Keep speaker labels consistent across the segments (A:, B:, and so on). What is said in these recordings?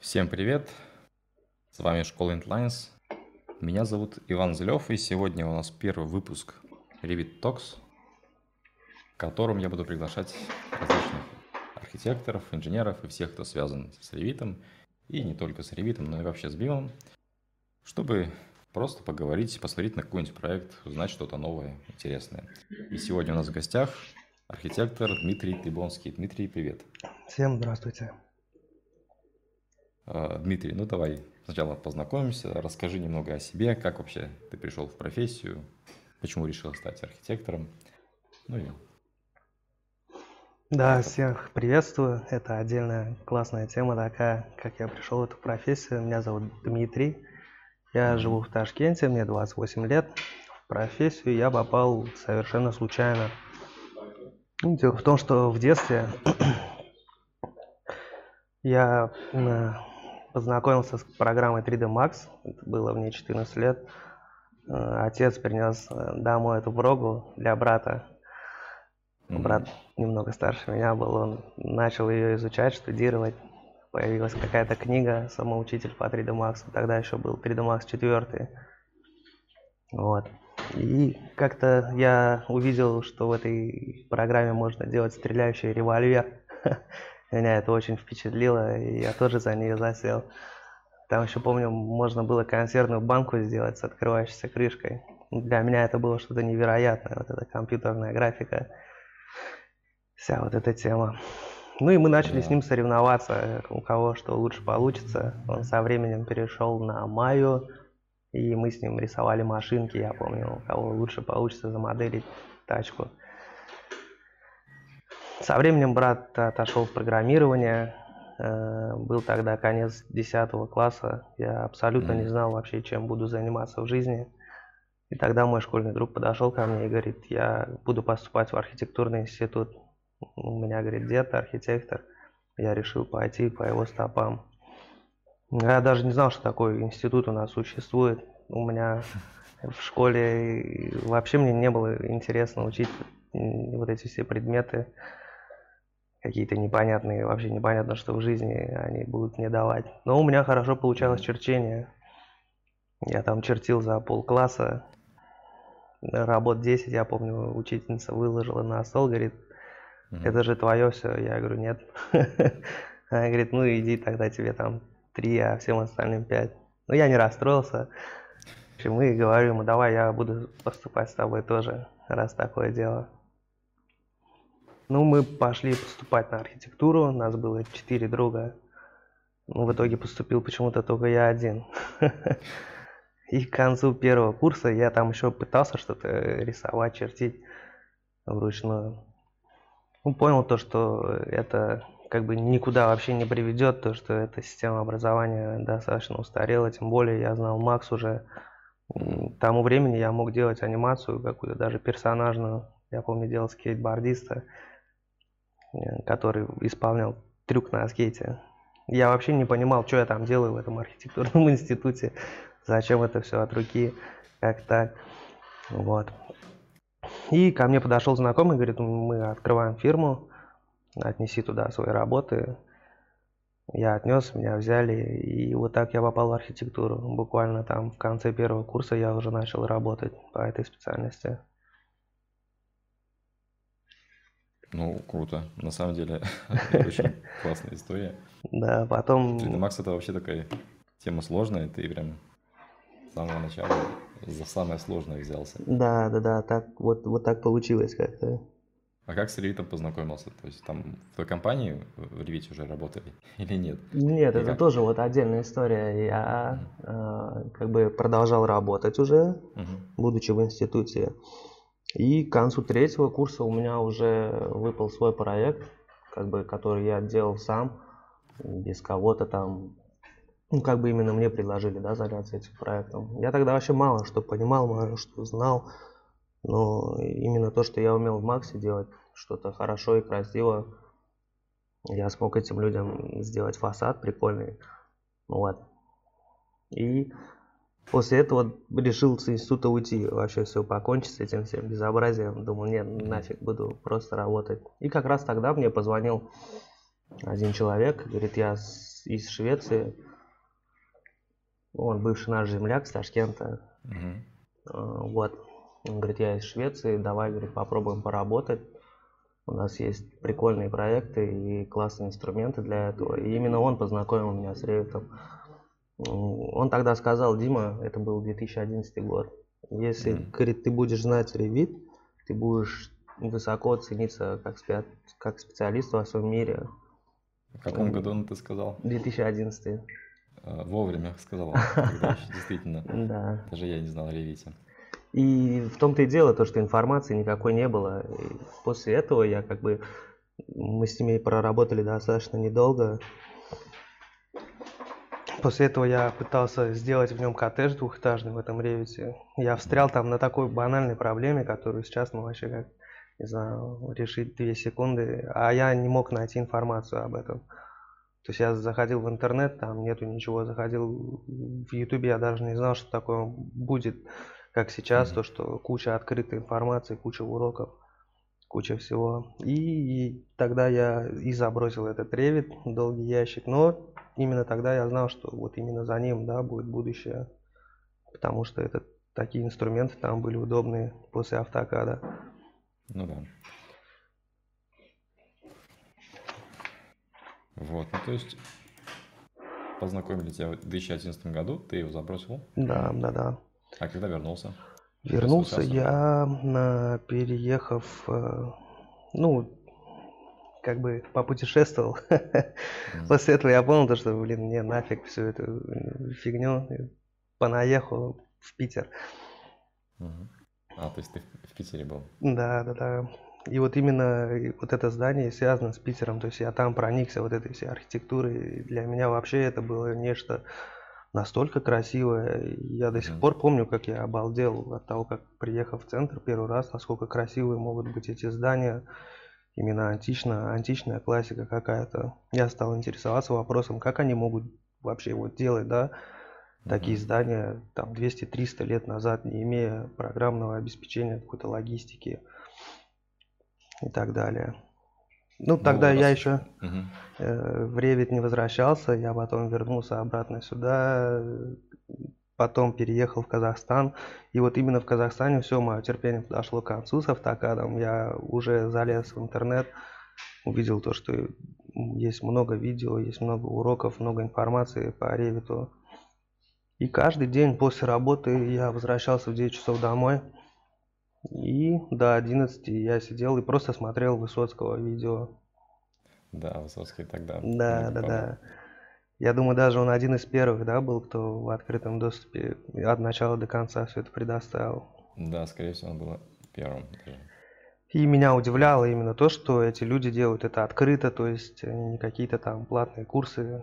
A: Всем привет! С вами Школа Intlines. Меня зовут Иван Зелев, и сегодня у нас первый выпуск Revit Talks, в котором я буду приглашать различных архитекторов, инженеров и всех, кто связан с Revit, и не только с Revit, но и вообще с BIM, чтобы просто поговорить, посмотреть на какой-нибудь проект, узнать что-то новое, интересное. И сегодня у нас в гостях архитектор Дмитрий Тыбонский. Дмитрий, привет.
B: Всем здравствуйте.
A: А, Дмитрий, ну давай сначала познакомимся, расскажи немного о себе, как вообще ты пришел в профессию, почему решил стать архитектором. Ну и
B: да, всех приветствую. Это отдельная классная тема такая, как я пришел в эту профессию. Меня зовут Дмитрий. Я живу в Ташкенте, мне 28 лет. В профессию я попал совершенно случайно. Ну, дело в том, что в детстве я познакомился с программой 3D Max. Это было мне 14 лет. Э, отец принес э, домой эту прогу для брата. Брат немного старше меня был, он начал ее изучать, штудировать. Появилась какая-то книга «Самоучитель по 3D Max». Тогда еще был 3D Max 4. Вот. И как-то я увидел, что в этой программе можно делать стреляющий револьвер. Меня это очень впечатлило, и я тоже за нее засел. Там еще помню, можно было консервную банку сделать с открывающейся крышкой. Для меня это было что-то невероятное, вот эта компьютерная графика, вся вот эта тема. Ну и мы начали с ним соревноваться, у кого что лучше получится. Он со временем перешел на Майю, и мы с ним рисовали машинки, я помню, у кого лучше получится замоделить тачку. Со временем брат отошел в программирование. Э, был тогда конец 10 класса. Я абсолютно не знал вообще, чем буду заниматься в жизни. И тогда мой школьный друг подошел ко мне и говорит, я буду поступать в архитектурный институт. У меня, говорит, дед архитектор. Я решил пойти по его стопам. Я даже не знал, что такой институт у нас существует. У меня в школе вообще мне не было интересно учить вот эти все предметы какие-то непонятные, вообще непонятно, что в жизни они будут мне давать. Но у меня хорошо получалось черчение. Я там чертил за полкласса. Работ 10, я помню, учительница выложила на стол, говорит, это же твое все. Я говорю, нет. Она говорит, ну иди тогда тебе там три, а всем остальным пять. Ну я не расстроился. В общем, мы говорим, ему, давай я буду поступать с тобой тоже, раз такое дело. Ну, мы пошли поступать на архитектуру, у нас было четыре друга. Ну, в итоге поступил почему-то только я один. И к концу первого курса я там еще пытался что-то рисовать, чертить вручную. Ну, понял то, что это как бы никуда вообще не приведет, то, что эта система образования достаточно устарела, тем более я знал Макс уже. К тому времени я мог делать анимацию какую-то, даже персонажную. Я помню, делал скейтбордиста. Э, который исполнял трюк на скейте. Я вообще не понимал, что я там делаю в этом архитектурном институте, зачем это все от руки, как так. Вот. И ко мне подошел знакомый, говорит, мы открываем фирму, отнеси туда свои работы. Я отнес, меня взяли, и вот так я попал в архитектуру. Буквально там в конце первого курса я уже начал работать по этой специальности.
A: Ну, круто. На самом деле, очень классная история.
B: Да, потом...
A: 3D Max это вообще такая тема сложная, ты прям с самого начала за самое сложное взялся.
B: Да, да, да, так вот, вот так получилось как-то.
A: А как с Revit познакомился? То есть там в той компании в Revit уже работали или нет?
B: Нет, И это тоже вот отдельная история. Я э, как бы продолжал работать уже, угу. будучи в институте. И к концу третьего курса у меня уже выпал свой проект, как бы, который я делал сам, без кого-то там. Ну, как бы именно мне предложили, да, заняться этим проектом. Я тогда вообще мало что понимал, мало что знал. Но именно то, что я умел в Максе делать, что-то хорошо и красиво, я смог этим людям сделать фасад прикольный. Вот. И После этого решил с института уйти, вообще все покончить с этим всем безобразием. Думал, нет, нафиг, буду просто работать. И как раз тогда мне позвонил один человек, говорит, я из Швеции. Он бывший наш земляк с Ташкента. Угу. Вот. Он говорит, я из Швеции, давай, говорит, попробуем поработать. У нас есть прикольные проекты и классные инструменты для этого. И именно он познакомил меня с Revit. Он тогда сказал, Дима, это был 2011 год, если, mm-hmm. говорит, ты будешь знать Revit, ты будешь высоко цениться как, спе- как специалист во своем мире.
A: В каком году он это сказал?
B: 2011.
A: А, вовремя сказал, действительно.
B: Да.
A: Даже я не знал о Ревите.
B: И в том-то и дело, то, что информации никакой не было. И после этого я как бы... Мы с ними проработали достаточно недолго. После этого я пытался сделать в нем коттедж двухэтажный в этом ревите. Я встрял там на такой банальной проблеме, которую сейчас мы вообще как, не знаю, решить две секунды. А я не мог найти информацию об этом. То есть я заходил в интернет, там нету ничего. Заходил в ютубе, я даже не знал, что такое будет как сейчас, mm-hmm. то, что куча открытой информации, куча уроков, куча всего. И, и тогда я и забросил этот ревит, долгий ящик, но именно тогда я знал, что вот именно за ним, да, будет будущее, потому что это такие инструменты там были удобные после автокада.
A: Ну да. Вот, ну то есть познакомили тебя в 2011 году, ты его забросил?
B: Да, да, да.
A: А когда вернулся?
B: Вернулся я, на, переехав, э, ну, как бы попутешествовал. Mm. После этого я понял, то, что, блин, мне нафиг всю эту фигню. Понаехал в Питер.
A: Mm. А, то есть ты в Питере был?
B: Да, да, да. И вот именно вот это здание связано с Питером. То есть я там проникся вот этой всей архитектурой. И для меня вообще это было нечто настолько красивая. Я до сих пор помню, как я обалдел от того, как приехал в центр первый раз, насколько красивые могут быть эти здания. Именно античная, античная классика какая-то. Я стал интересоваться вопросом, как они могут вообще вот делать, да, такие здания там 200-300 лет назад, не имея программного обеспечения, какой-то логистики и так далее. Ну, тогда ну, я еще угу. э, в Ревит не возвращался, я потом вернулся обратно сюда, потом переехал в Казахстан. И вот именно в Казахстане все мое терпение подошло к концу с автокадом. Я уже залез в интернет, увидел то, что есть много видео, есть много уроков, много информации по Ревиту. И каждый день после работы я возвращался в 9 часов домой. И до 11 я сидел и просто смотрел Высоцкого видео.
A: Да, Высоцкий тогда.
B: Да, да, да. Я думаю, даже он один из первых, да, был, кто в открытом доступе от начала до конца все это предоставил.
A: Да, скорее всего, он был первым.
B: И меня удивляло именно то, что эти люди делают это открыто, то есть не какие-то там платные курсы,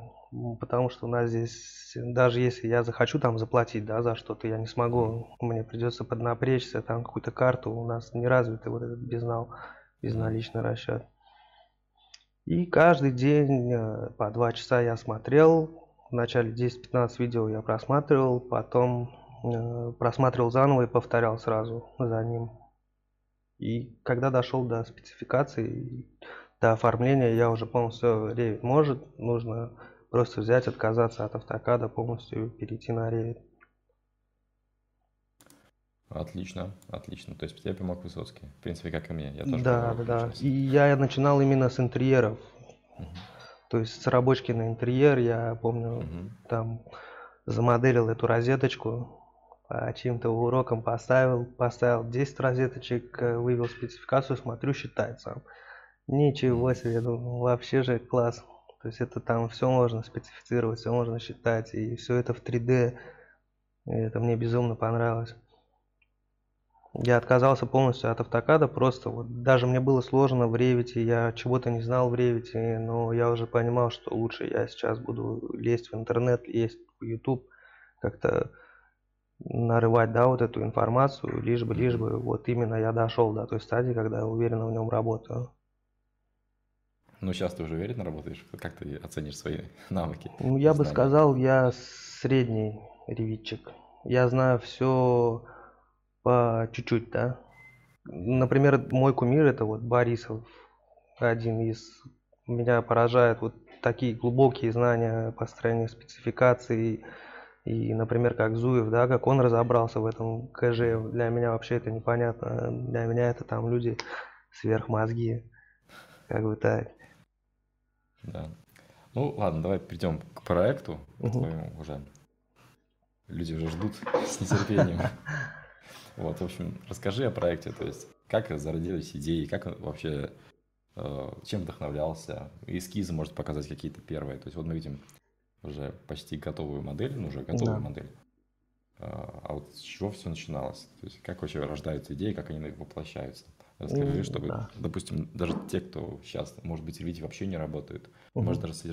B: потому что у нас здесь, даже если я захочу там заплатить, да, за что-то, я не смогу, мне придется поднапрячься, там какую-то карту, у нас не развитый вот этот безнал, безналичный расчет. И каждый день э, по два часа я смотрел, вначале 10-15 видео я просматривал, потом э, просматривал заново и повторял сразу за ним. И когда дошел до спецификации, до оформления, я уже понял, все, Revit может, нужно Просто взять, отказаться от автокада, полностью перейти на Revit.
A: Отлично, отлично. То есть тебе помог Высоцкий. В принципе, как и мне. Я тоже
B: да, да, да. И я начинал именно с интерьеров. Угу. То есть с рабочки на интерьер, я помню, угу. там замоделил эту розеточку, по чьим-то урокам поставил, поставил 10 розеточек, э, вывел спецификацию, смотрю, считает сам. Ничего себе, ну, вообще же класс. То есть это там все можно специфицировать, все можно считать, и все это в 3D. И это мне безумно понравилось. Я отказался полностью от автокада, просто вот даже мне было сложно в ревите, я чего-то не знал в ревите, но я уже понимал, что лучше я сейчас буду лезть в интернет, лезть в YouTube, как-то нарывать, да, вот эту информацию, лишь бы, лишь бы, вот именно я дошел до той стадии, когда уверенно в нем работаю.
A: Ну, сейчас ты уже уверенно работаешь? Как ты оценишь свои навыки?
B: Ну, я знания? бы сказал, я средний ревитчик. Я знаю все по чуть-чуть, да. Например, мой кумир это вот Борисов, один из меня поражает вот такие глубокие знания построения спецификаций, и, например, как Зуев, да, как он разобрался в этом КЖ, для меня вообще это непонятно. Для меня это там люди сверхмозги. Как бы так.
A: Да. Ну ладно, давай перейдем к проекту угу. твоему уже. Люди уже ждут с нетерпением. Вот, в общем, расскажи о проекте, то есть как зародились идеи, как вообще, э, чем вдохновлялся, эскизы, может показать какие-то первые. То есть вот мы видим уже почти готовую модель, ну уже готовую да. модель. А, а вот с чего все начиналось? То есть как вообще рождаются идеи, как они воплощаются? Расскажи, чтобы, да. допустим, даже те, кто сейчас, может быть, в вообще не работают, угу. может, даже с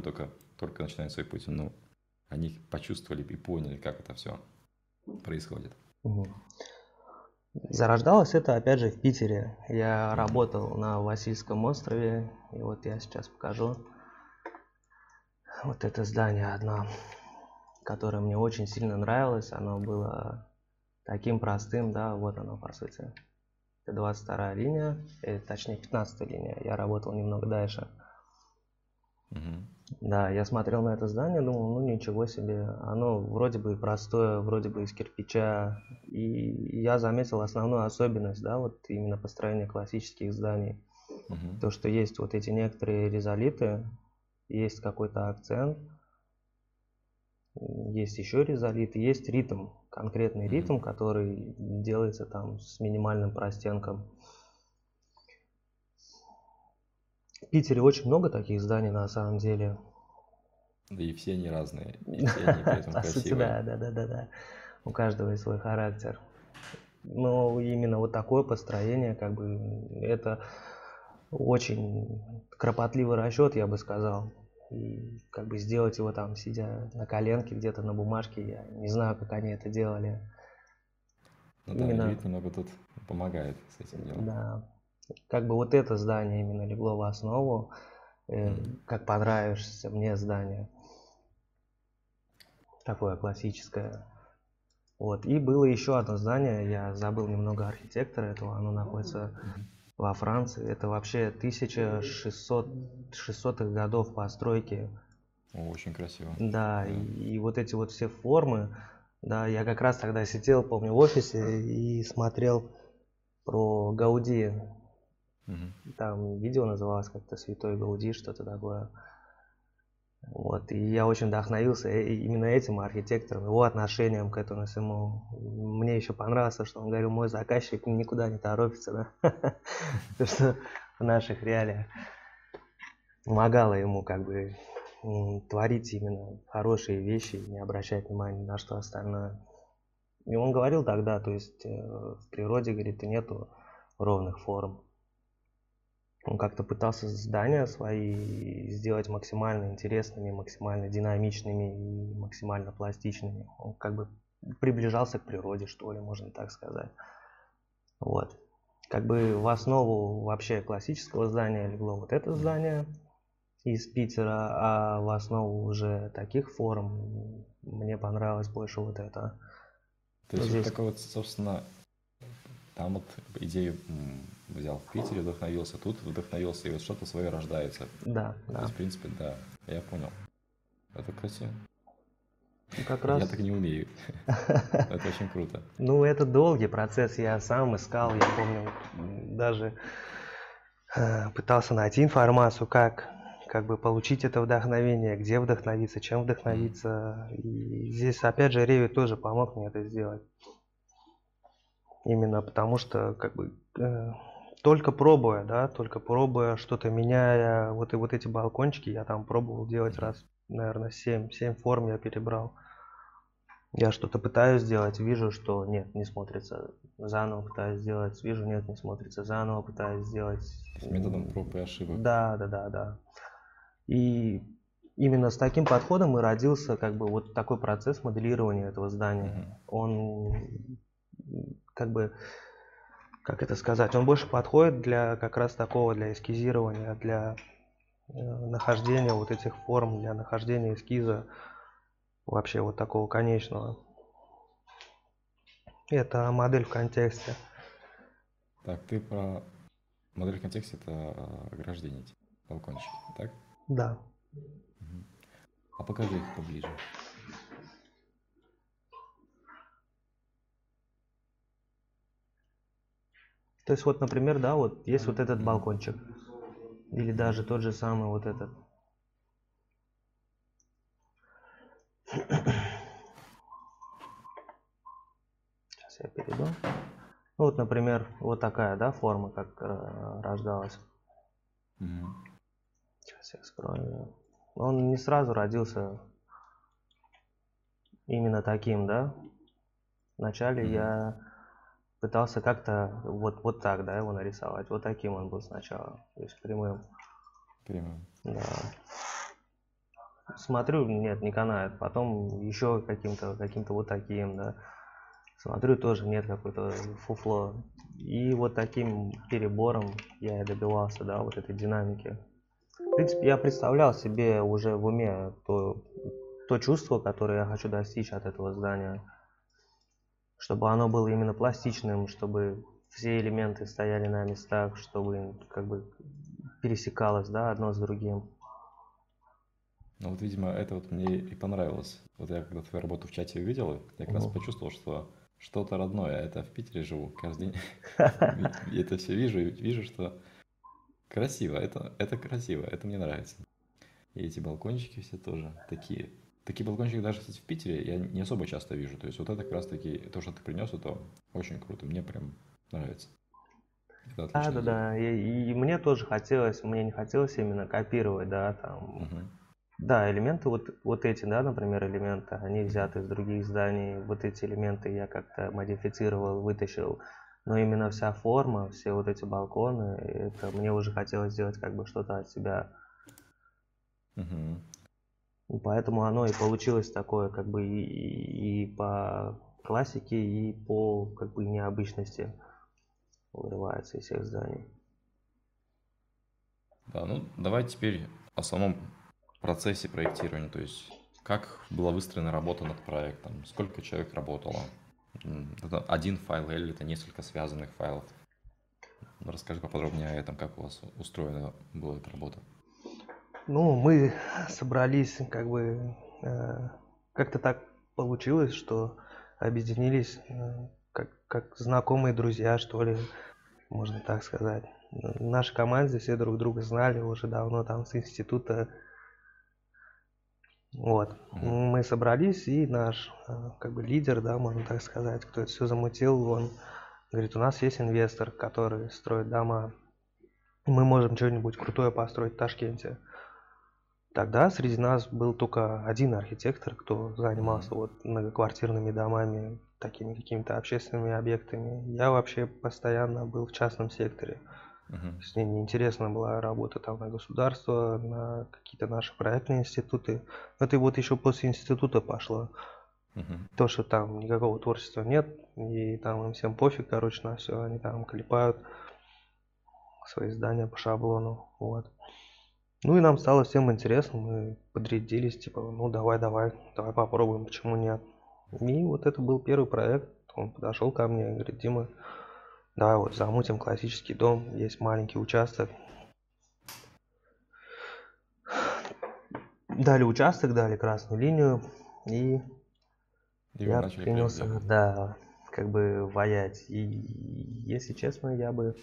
A: только, только начинают свой путь, но они почувствовали и поняли, как это все происходит. Угу.
B: Зарождалось это, опять же, в Питере. Я работал на Васильском острове, и вот я сейчас покажу вот это здание одно, которое мне очень сильно нравилось. Оно было таким простым, да, вот оно по сути. Это 22 линия, э, точнее 15 линия. Я работал немного дальше. Угу. Да, я смотрел на это здание, думал, ну ничего себе, оно вроде бы простое, вроде бы из кирпича. И я заметил основную особенность, да, вот именно построения классических зданий. Угу. То, что есть вот эти некоторые резолиты, есть какой-то акцент, есть еще резолит, есть ритм, конкретный ритм, который делается там с минимальным простенком. В Питере очень много таких зданий на самом деле.
A: Да и все они разные, и все они при этом красивые.
B: Да, да, да, да, да. У каждого есть свой характер. Но именно вот такое построение, как бы, это очень кропотливый расчет, я бы сказал. И как бы сделать его там, сидя на коленке где-то на бумажке, я не знаю, как они это делали.
A: Ну да, именно... вид немного тут помогает с этим делом.
B: Да. Как бы вот это здание именно легло в основу, э, как понравишься мне здание. Такое классическое. Вот. И было еще одно здание, я забыл немного архитектора этого, оно находится во Франции. Это вообще 1600 600-х годов постройки.
A: очень красиво.
B: Да, И, и вот эти вот все формы, да, я как раз тогда сидел, помню, в офисе и смотрел про Гауди. Угу. Там видео называлось как-то «Святой Гауди», что-то такое. Вот, и я очень вдохновился именно этим архитектором, его отношением к этому всему. Мне еще понравилось, что он говорил, мой заказчик никуда не торопится, да, то что в наших реалиях помогало ему как бы творить именно хорошие вещи, не обращать внимания на что остальное. И он говорил тогда, то есть э, в природе, говорит, нету ровных форм. Он как-то пытался здания свои сделать максимально интересными, максимально динамичными и максимально пластичными. Он как бы приближался к природе, что ли, можно так сказать. Вот. Как бы в основу вообще классического здания легло вот это здание из Питера, а в основу уже таких форм мне понравилось больше вот это.
A: То есть Здесь... вот такой вот, собственно, там вот идею взял в Питере, вдохновился, тут вдохновился, и вот что-то свое рождается.
B: Да,
A: да. То есть, в принципе, да, я понял. Это красиво.
B: Ну, как раз...
A: Я так не умею. Это очень круто.
B: Ну, это долгий процесс. Я сам искал, я помню, даже э, пытался найти информацию, как как бы получить это вдохновение, где вдохновиться, чем вдохновиться. И здесь, опять же, Ревит тоже помог мне это сделать. Именно потому что, как бы, э, только пробуя, да, только пробуя что-то меняя, вот и вот эти балкончики я там пробовал делать раз, наверное, 7, 7 форм я перебрал. Я что-то пытаюсь сделать, вижу, что нет, не смотрится. Заново пытаюсь сделать, вижу, нет, не смотрится. Заново пытаюсь сделать.
A: С методом проб и ошибок.
B: Да, да, да, да. И именно с таким подходом и родился как бы вот такой процесс моделирования этого здания. Mm-hmm. Он как бы как это сказать, он больше подходит для как раз такого, для эскизирования, для э, нахождения вот этих форм, для нахождения эскиза вообще вот такого конечного. Это модель в контексте.
A: Так, ты про модель в контексте это ограждение, балкончики, так?
B: Да.
A: А покажи их поближе.
B: То есть вот, например, да, вот есть вот этот балкончик. Или даже тот же самый вот этот. Сейчас я перейду. Ну вот, например, вот такая, да, форма, как э, рождалась.
A: Мгм.
B: Сейчас я скрою. Он не сразу родился именно таким, да. Вначале
A: Мгм.
B: я пытался как-то вот, вот так, да, его нарисовать. Вот таким он был сначала, то есть прямым.
A: Прямым.
B: Да. Смотрю, нет, не канает. Потом еще каким-то каким-то вот таким, да. Смотрю, тоже нет какой-то фуфло. И вот таким перебором я и добивался, да, вот этой динамики. В принципе, я представлял себе уже в уме то, то чувство, которое я хочу достичь от этого здания. Чтобы оно было именно пластичным, чтобы все элементы стояли на местах, чтобы как бы пересекалось, да, одно с другим.
A: Ну вот, видимо, это вот мне и понравилось. Вот я когда твою работу в чате увидел, я как раз
B: Мгм.
A: почувствовал, что что-то родное. Это в Питере живу, каждый день это все вижу, и вижу, что красиво, это, это красиво, это мне нравится. И эти балкончики все тоже такие. Такие балкончики даже, кстати, в Питере я не особо часто вижу. То есть вот это как раз таки, то, что ты принес, это очень круто. Мне прям нравится. Это
B: Да, да, да. И, и мне тоже хотелось, мне не хотелось именно копировать, да, там.
A: Мгм.
B: Да, элементы вот, вот эти, да, например, элементы, они взяты из других зданий. Вот эти элементы я как-то модифицировал, вытащил. Но именно вся форма, все вот эти балконы, это мне уже хотелось сделать как бы что-то от себя.
A: Мгм.
B: Поэтому оно и получилось такое, как бы и, и- по классике, и по как бы необычности вырывается из всех зданий.
A: Да, ну давай теперь о самом процессе проектирования, то есть как была выстроена работа над проектом, сколько человек работало, это один файл или это несколько связанных файлов. Расскажи поподробнее о этом, как у вас устроена была эта работа.
B: Ну, мы собрались, как бы, э, как-то так получилось, что объединились, э, как, как знакомые друзья, что ли, можно так сказать. В нашей команде все друг друга знали уже давно, там, с института. Вот.
A: Мгм.
B: Мы собрались, и наш, э, как бы, лидер, да, можно так сказать, кто это все замутил, он говорит, у нас есть инвестор, который строит дома, мы можем что-нибудь крутое построить в Ташкенте. Тогда среди нас был только один архитектор, кто занимался вот многоквартирными домами, такими какими-то общественными объектами. Я вообще постоянно был в частном секторе.
A: Мгм.
B: То есть мне неинтересна была работа там на государство, на какие-то наши проектные институты. Это и вот еще после института пошло.
A: Мгм.
B: То, что там никакого творчества нет, и там им всем пофиг, короче, на все, они там клепают свои здания по шаблону, вот. Ну и нам стало всем интересно, мы подрядились, типа, ну давай, давай, давай попробуем, почему нет. И вот это был первый проект, он подошел ко мне и говорит, Дима, давай вот замутим классический дом, есть маленький участок. Дали участок, дали красную линию, и
A: И
B: я принялся,
A: делать.
B: да, как бы ваять. И если честно, я бы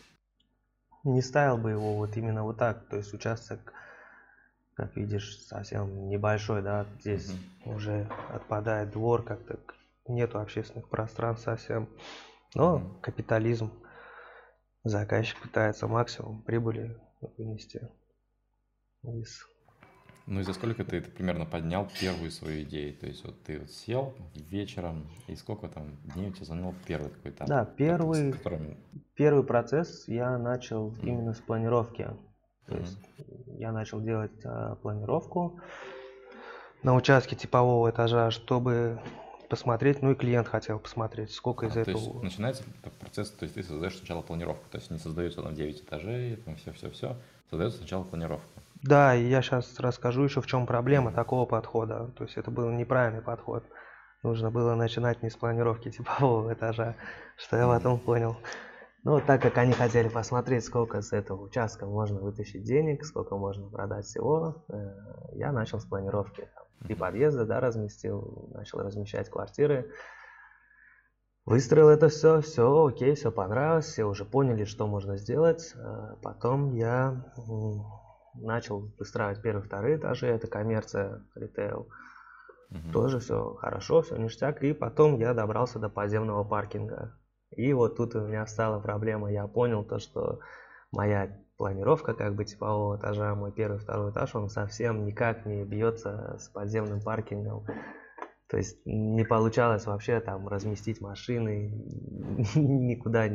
B: не ставил бы его вот именно вот так. То есть участок, как видишь, совсем небольшой, да, здесь уже отпадает двор, как-то нету общественных пространств совсем. Но
A: Мгм.
B: капитализм, заказчик пытается максимум прибыли вынести из
A: Ну и за сколько ты, ты примерно поднял первую свою идею? То есть вот ты вот сел вечером, и сколько там дней у тебя занял первый такой этап?
B: Да, первый-
A: которым-
B: Первый процесс я начал
A: Мгм.
B: именно с планировки. То есть я начал делать а, планировку на участке типового этажа, чтобы посмотреть, ну и клиент хотел посмотреть, сколько из
A: А, то
B: этого.
A: есть начинается процесс, то есть ты создаешь сначала планировку, то есть не создается там 9 этажей, там все-все-все, создается сначала планировка.
B: Да, и я сейчас расскажу еще в чем проблема такого подхода. То есть это был неправильный подход. Нужно было начинать не с планировки типового этажа, что я потом понял. Ну, так как они хотели посмотреть, сколько с этого участка можно вытащить денег, сколько можно продать всего, э, я начал с планировки. Три подъезда, да, разместил, начал размещать квартиры. Выстроил это все, все окей, все понравилось, все уже поняли, что можно сделать. Э, потом я начал выстраивать первые, вторые этажи, это коммерция, ритейл. Угу. Тоже все хорошо, все ништяк. И потом я добрался до подземного паркинга. И вот тут у меня стала проблема. Я понял то, что моя планировка как бы типового этажа, мой первый, второй этаж, он совсем никак не бьется с подземным паркингом. То есть не получалось вообще там разместить машины, никуда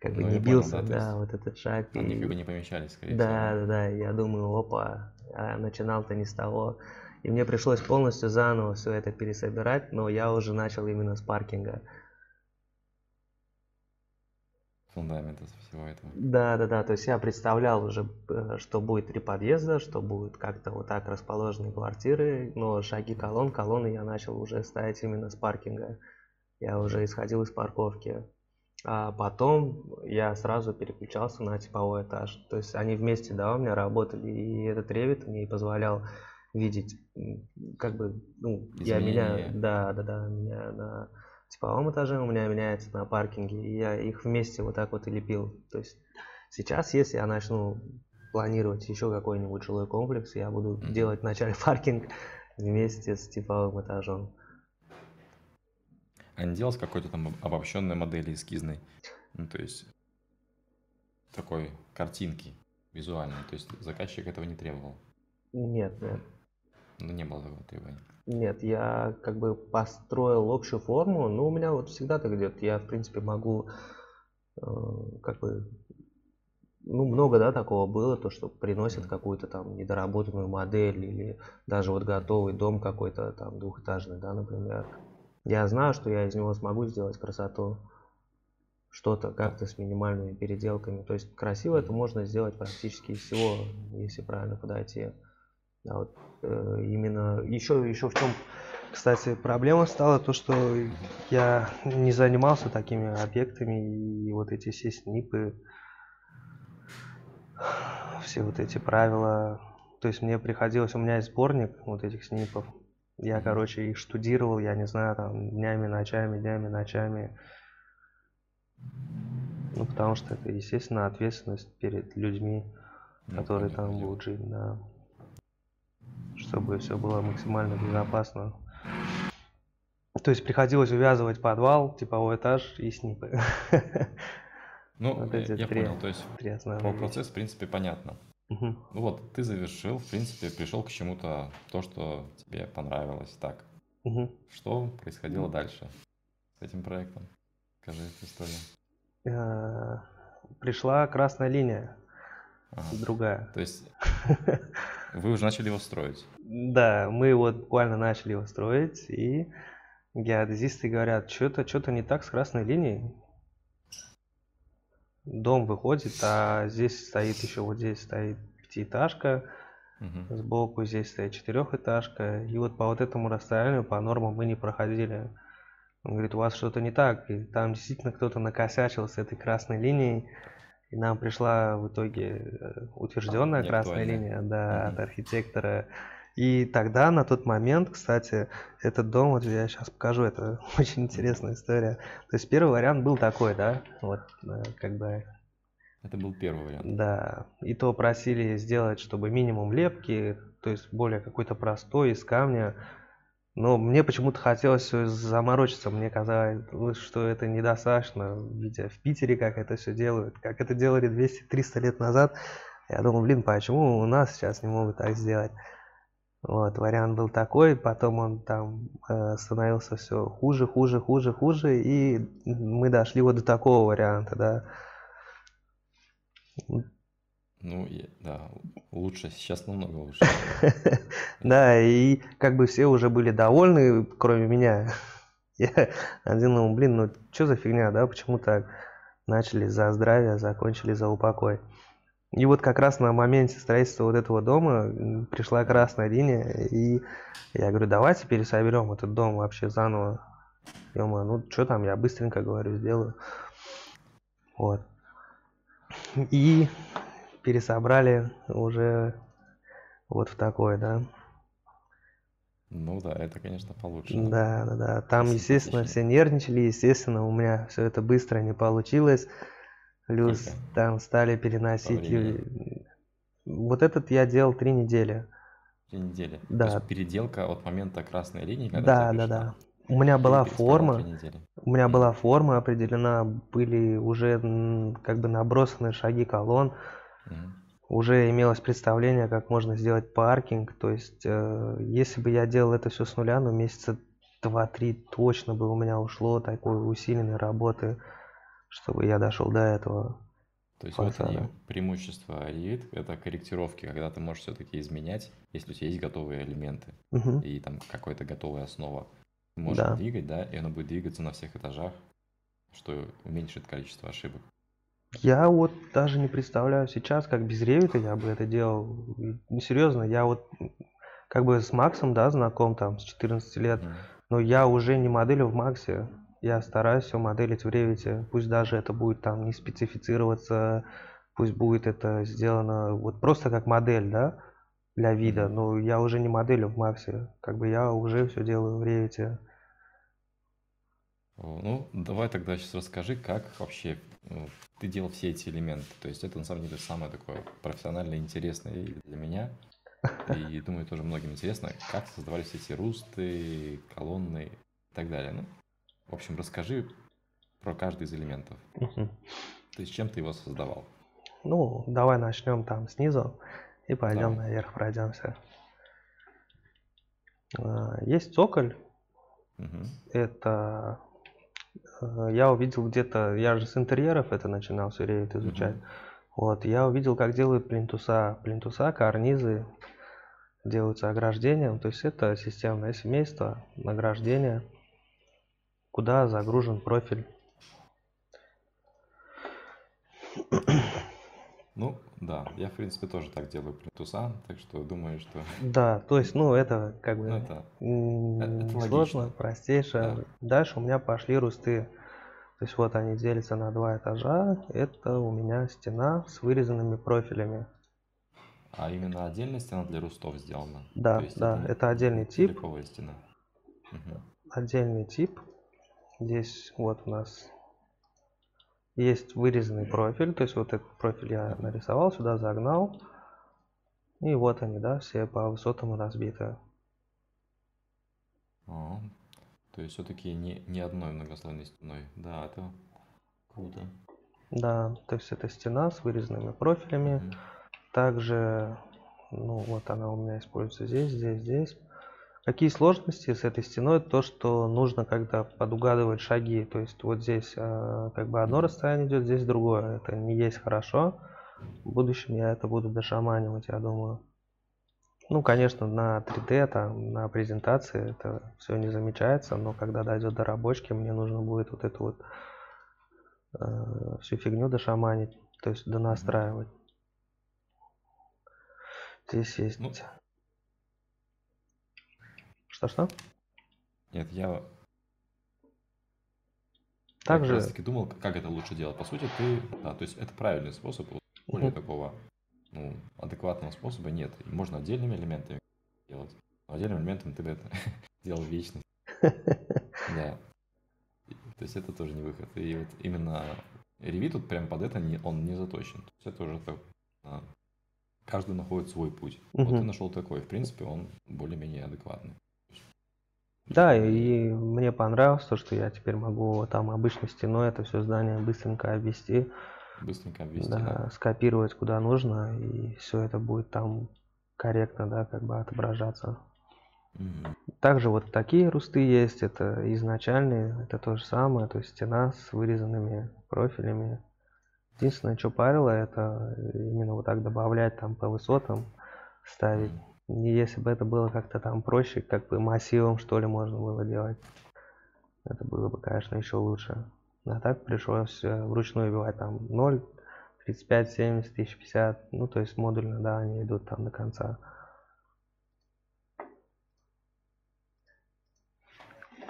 B: как бы ну, не бился, понял, да, да вот этот шаг.
A: Они и... как бы не помещались, скорее
B: да, всего. Да, да, я думаю, опа, а начинал-то не с того. И мне пришлось полностью заново все это пересобирать, но я уже начал именно с паркинга.
A: Фундамент всего этого.
B: Да, да, да. То есть я представлял уже, э, что будет три подъезда, что будет как-то вот так расположены квартиры, но шаги колонн, колонны я начал уже ставить именно с паркинга. Я уже исходил из парковки. А потом я сразу переключался на типовой этаж. То есть они вместе, да, у меня работали, и этот ревит мне позволял видеть, как бы, ну, Изменения. я меняю, да, да, да, меня на типовом этаже, у меня меняется на паркинге, и я их вместе вот так вот и лепил. То есть сейчас, если я начну планировать еще какой-нибудь жилой комплекс, я буду mm-hmm. делать вначале паркинг вместе с типовым этажом.
A: А не делать какой-то там обобщенной модели эскизной? Ну, то есть такой картинки визуальной. То есть заказчик этого не требовал?
B: Нет, нет.
A: Ну, не было такого требования.
B: Нет, я как бы построил общую форму, но у меня вот всегда так идет. Я, в принципе, могу э, как бы ну, много, да, такого было, то, что приносят какую-то там недоработанную модель или даже вот готовый дом какой-то там двухэтажный, да, например. Я знаю, что я из него смогу сделать красоту, что-то как-то с минимальными переделками. То есть красиво это можно сделать практически из всего, если правильно подойти. А вот э, именно еще, еще в чем, кстати, проблема стала то, что я не занимался такими объектами и вот эти все снипы, все вот эти правила. То есть мне приходилось, у меня есть сборник вот этих снипов. Я, короче, их штудировал, я не знаю, там днями, ночами, днями, ночами. Ну, потому что это, естественно, ответственность перед людьми, ну, которые там будут жить, да чтобы все было максимально безопасно. То есть приходилось увязывать подвал, типовой этаж и снипы.
A: Ну, вот я, я три, понял, то есть по процесс, в принципе, понятно. Угу. Ну вот, ты завершил, в принципе, пришел к чему-то, то, что тебе понравилось. Так, угу. что происходило дальше с этим проектом? Скажи эту историю.
B: А, пришла красная линия, ага. другая.
A: То есть Вы уже начали его строить?
B: Да, мы вот буквально начали его строить, и геодезисты говорят, что-то что не так с красной линией. Дом выходит, а здесь стоит еще, вот здесь стоит пятиэтажка, угу. сбоку здесь стоит четырехэтажка, и вот по вот этому расстоянию, по нормам мы не проходили. Он говорит, у вас что-то не так, и там действительно кто-то накосячил с этой красной линией, и нам пришла в итоге э, утвержденная красная линия да, от архитектора. И тогда, на тот момент, кстати, этот дом, вот я сейчас покажу, это очень интересная история. То есть первый вариант был такой, да, вот э, как бы...
A: Это был первый вариант.
B: Да, и то просили сделать, чтобы минимум лепки, то есть более какой-то простой, из камня, но мне почему-то хотелось все заморочиться. Мне казалось, что это недостаточно, видя в Питере, как это все делают, как это делали 200-300 лет назад. Я думал, блин, почему у нас сейчас не могут так сделать? Вот, вариант был такой, потом он там э, становился все хуже, хуже, хуже, хуже, и мы дошли вот до такого варианта, да.
A: Ну, да, лучше, сейчас намного лучше.
B: Да, и как бы все уже были довольны, кроме меня. Я один думал, блин, ну что за фигня, да, почему так? Начали за здравие, закончили за упокой. И вот как раз на моменте строительства вот этого дома пришла красная линия, и я говорю, давайте пересоберем этот дом вообще заново. ё ну что там, я быстренько говорю, сделаю. Вот. И пересобрали уже вот в такой, да.
A: Ну да, это, конечно, получше.
B: Да, да, да. Там, естественно, все нервничали, естественно, у меня все это быстро не получилось. Плюс
A: Сколько
B: там стали переносить. Вот этот я делал три недели.
A: Две недели. То
B: Да,
A: есть переделка от момента красной линии, когда
B: да, да, да. У меня была
A: три
B: форма, у меня
A: Мгм.
B: была форма определена, были уже как бы набросаны шаги колонн, Уже имелось представление, как можно сделать паркинг. То есть, э, если бы я делал это все с нуля, ну, месяца два-три точно бы у меня ушло такой усиленной работы, чтобы я дошел до этого
A: То есть вот они
B: фасада.
A: преимущества Revit, это корректировки, когда ты можешь все-таки изменять, если у тебя есть готовые элементы
B: Мгм.
A: и там какая-то готовая основа. Ты можешь
B: Да.
A: двигать, да, и оно будет двигаться на всех этажах, что уменьшит количество ошибок.
B: Я вот даже не представляю сейчас, как без ревита я бы это делал. Ну, серьезно, я вот как бы с Максом, да, знаком там с 14 лет, но я уже не моделю в Максе. Я стараюсь все моделить в ревите. Пусть даже это будет там не специфицироваться, пусть будет это сделано вот просто как модель, да, для вида. Но я уже не моделю в Максе. Как бы я уже все делаю в ревите.
A: Ну, давай тогда сейчас расскажи, как вообще э, ты делал все эти элементы. То есть это на самом деле самое такое профессионально интересное для меня. И думаю, тоже многим интересно, как создавались эти русты, колонны и так далее. Ну, в общем, расскажи про каждый из элементов. То есть чем ты его создавал?
B: Ну, давай начнем там снизу и пойдем
A: Давай.
B: наверх, пройдемся. А, Есть цоколь,
A: Мгм.
B: это я увидел где-то, я же с интерьеров это начинал все ревит изучать.
A: Мгм.
B: Вот, я увидел, как делают плинтуса. Плинтуса, карнизы делаются ограждением, то есть это системное семейство, ограждение, куда загружен профиль.
A: Ну, да, я, в принципе, тоже так делаю плинтуса, так что думаю, что
B: Да, то есть, ну, это как
A: ну,
B: бы
A: это,
B: м,
A: э, это
B: сложно,
A: логично.
B: простейшее.
A: Да.
B: Дальше у меня пошли русты. То есть вот они делятся на два этажа. Это у меня стена с вырезанными профилями.
A: А именно отдельная стена для рустов сделана.
B: Да,
A: есть
B: да,
A: это
B: это отдельный тип.
A: стена. Мгм.
B: Отдельный тип. Здесь вот у нас есть вырезанный профиль. То есть вот этот профиль я нарисовал, сюда загнал. И вот они, да, все по высотам разбиты.
A: А, то есть все-таки не, не одной многослойной стеной. Да, это круто.
B: Да, то есть это стена с вырезанными профилями.
A: Мгм.
B: Также, ну вот она у меня используется здесь, здесь, здесь. Какие сложности с этой стеной? То, что нужно когда подугадывать шаги. То есть вот здесь э, как бы одно расстояние идет, здесь другое. Это не есть хорошо. В будущем я это буду дошаманивать, я думаю. Ну, конечно, на 3D, там, на презентации это все не замечается, но когда дойдет до рабочки, мне нужно будет вот эту вот э, всю фигню дошаманить, то есть донастраивать. Здесь есть...
A: Ну.
B: Что-что?
A: Нет, я, я
B: Также...
A: раз таки думал, как это лучше делать. По сути, ты, да, то есть это правильный способ, более
B: Мгм.
A: такого, ну, адекватного способа нет. Можно отдельными элементами делать. Но отдельным элементом ты это делал вечно. Да. То есть это тоже не выход. И вот именно Revit тут прям под это не, он не заточен. То есть это уже так, а, каждый находит свой путь. Вот ты нашел такой, в принципе, он более-менее адекватный.
B: Да, и мне понравилось то, что я теперь могу там обычной стеной это все здание быстренько обвести,
A: Быстренько обвести,
B: да,
A: да.
B: скопировать куда нужно, и все это будет там корректно, да, как бы отображаться.
A: Мгм.
B: Также вот такие русты есть, это изначальные, это то же самое, то есть стена с вырезанными профилями. Единственное, что парило, это именно вот так добавлять там по высотам, ставить. Если бы это было как-то там проще, как бы массивом что ли можно было делать, это было бы, конечно, еще лучше. А так пришлось э, вручную вбивать там 0, 35, 70, 1050, ну то есть модульно, да, они идут там до конца.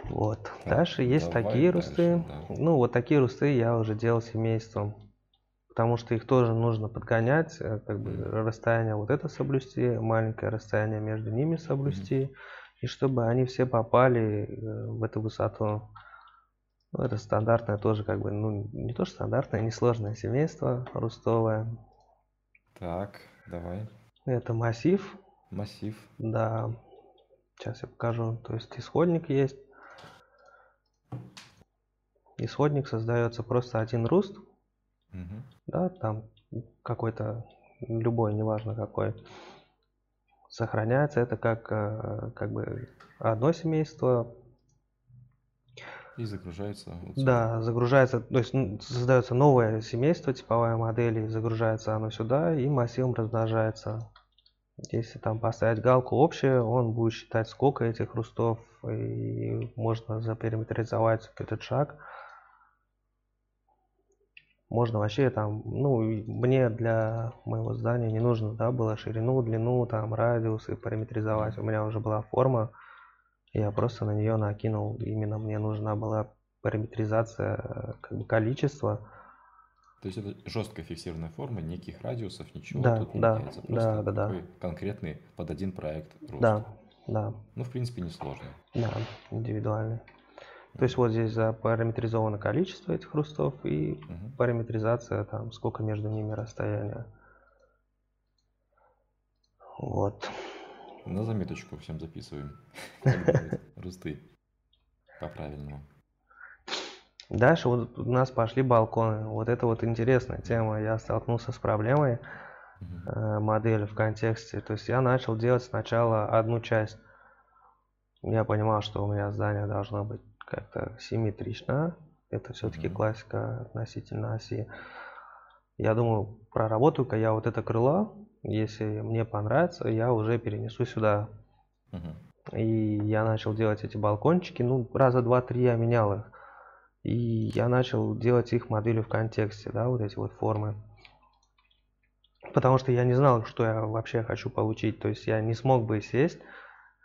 B: Вот. Дальше есть
A: давай
B: такие
A: дальше,
B: русты.
A: да.
B: Ну, вот такие русты я уже делал семейством. Потому что их тоже нужно подгонять, э, как бы расстояние вот это соблюсти, маленькое расстояние между ними соблюсти, и чтобы они все попали э, в эту высоту. Ну, это стандартное тоже как бы, ну, не то что стандартное, несложное семейство рустовое.
A: Так, давай.
B: Это массив,
A: Массив.
B: да. Сейчас я покажу. То есть исходник есть. Исходник создается просто один руст,
A: Мгм.
B: да, там какой-то, любой, неважно какой, сохраняется это как, э, как бы одно семейство,
A: И загружается. вот
B: да, загружается, то есть создается новое семейство, типовая модель, и загружается оно сюда, и массивом размножается. Если там поставить галку общее, он будет считать сколько этих рустов, и можно запериметризовать этот шаг. Можно вообще там, ну, мне для моего здания не нужно, да, было ширину, длину, там, радиус и параметризовать. У меня уже была форма, я просто на нее накинул. Именно мне нужна была параметризация как бы количества.
A: То есть это жесткая фиксированная форма, никаких радиусов, ничего
B: Да,
A: тут не
B: да,
A: меняется.
B: да,
A: Просто
B: да, да.
A: такой конкретный под один проект рост.
B: Да, да,
A: Ну, в принципе, несложно.
B: да, индивидуальный. То есть вот здесь запараметризовано количество этих хрустов и
A: Мгм.
B: параметризация, там, сколько между ними расстояние. Вот.
A: На заметочку всем записываем. Как делать Русты. По-правильному.
B: Дальше вот у нас пошли балконы. Вот это вот интересная тема. Я столкнулся с проблемой э, модели в контексте. То есть я начал делать сначала одну часть. Я понимал, что у меня здание должно быть как-то симметрично. Это все-таки
A: Мгм.
B: классика относительно оси. Я думаю, проработаю-ка я вот это крыло. Если мне понравится, я уже перенесу сюда.
A: Мгм.
B: И я начал делать эти балкончики. Ну, раза два-три я менял их. И я начал делать их модели в контексте, да, вот эти вот формы. Потому что я не знал, что я вообще хочу получить. То есть я не смог бы сесть,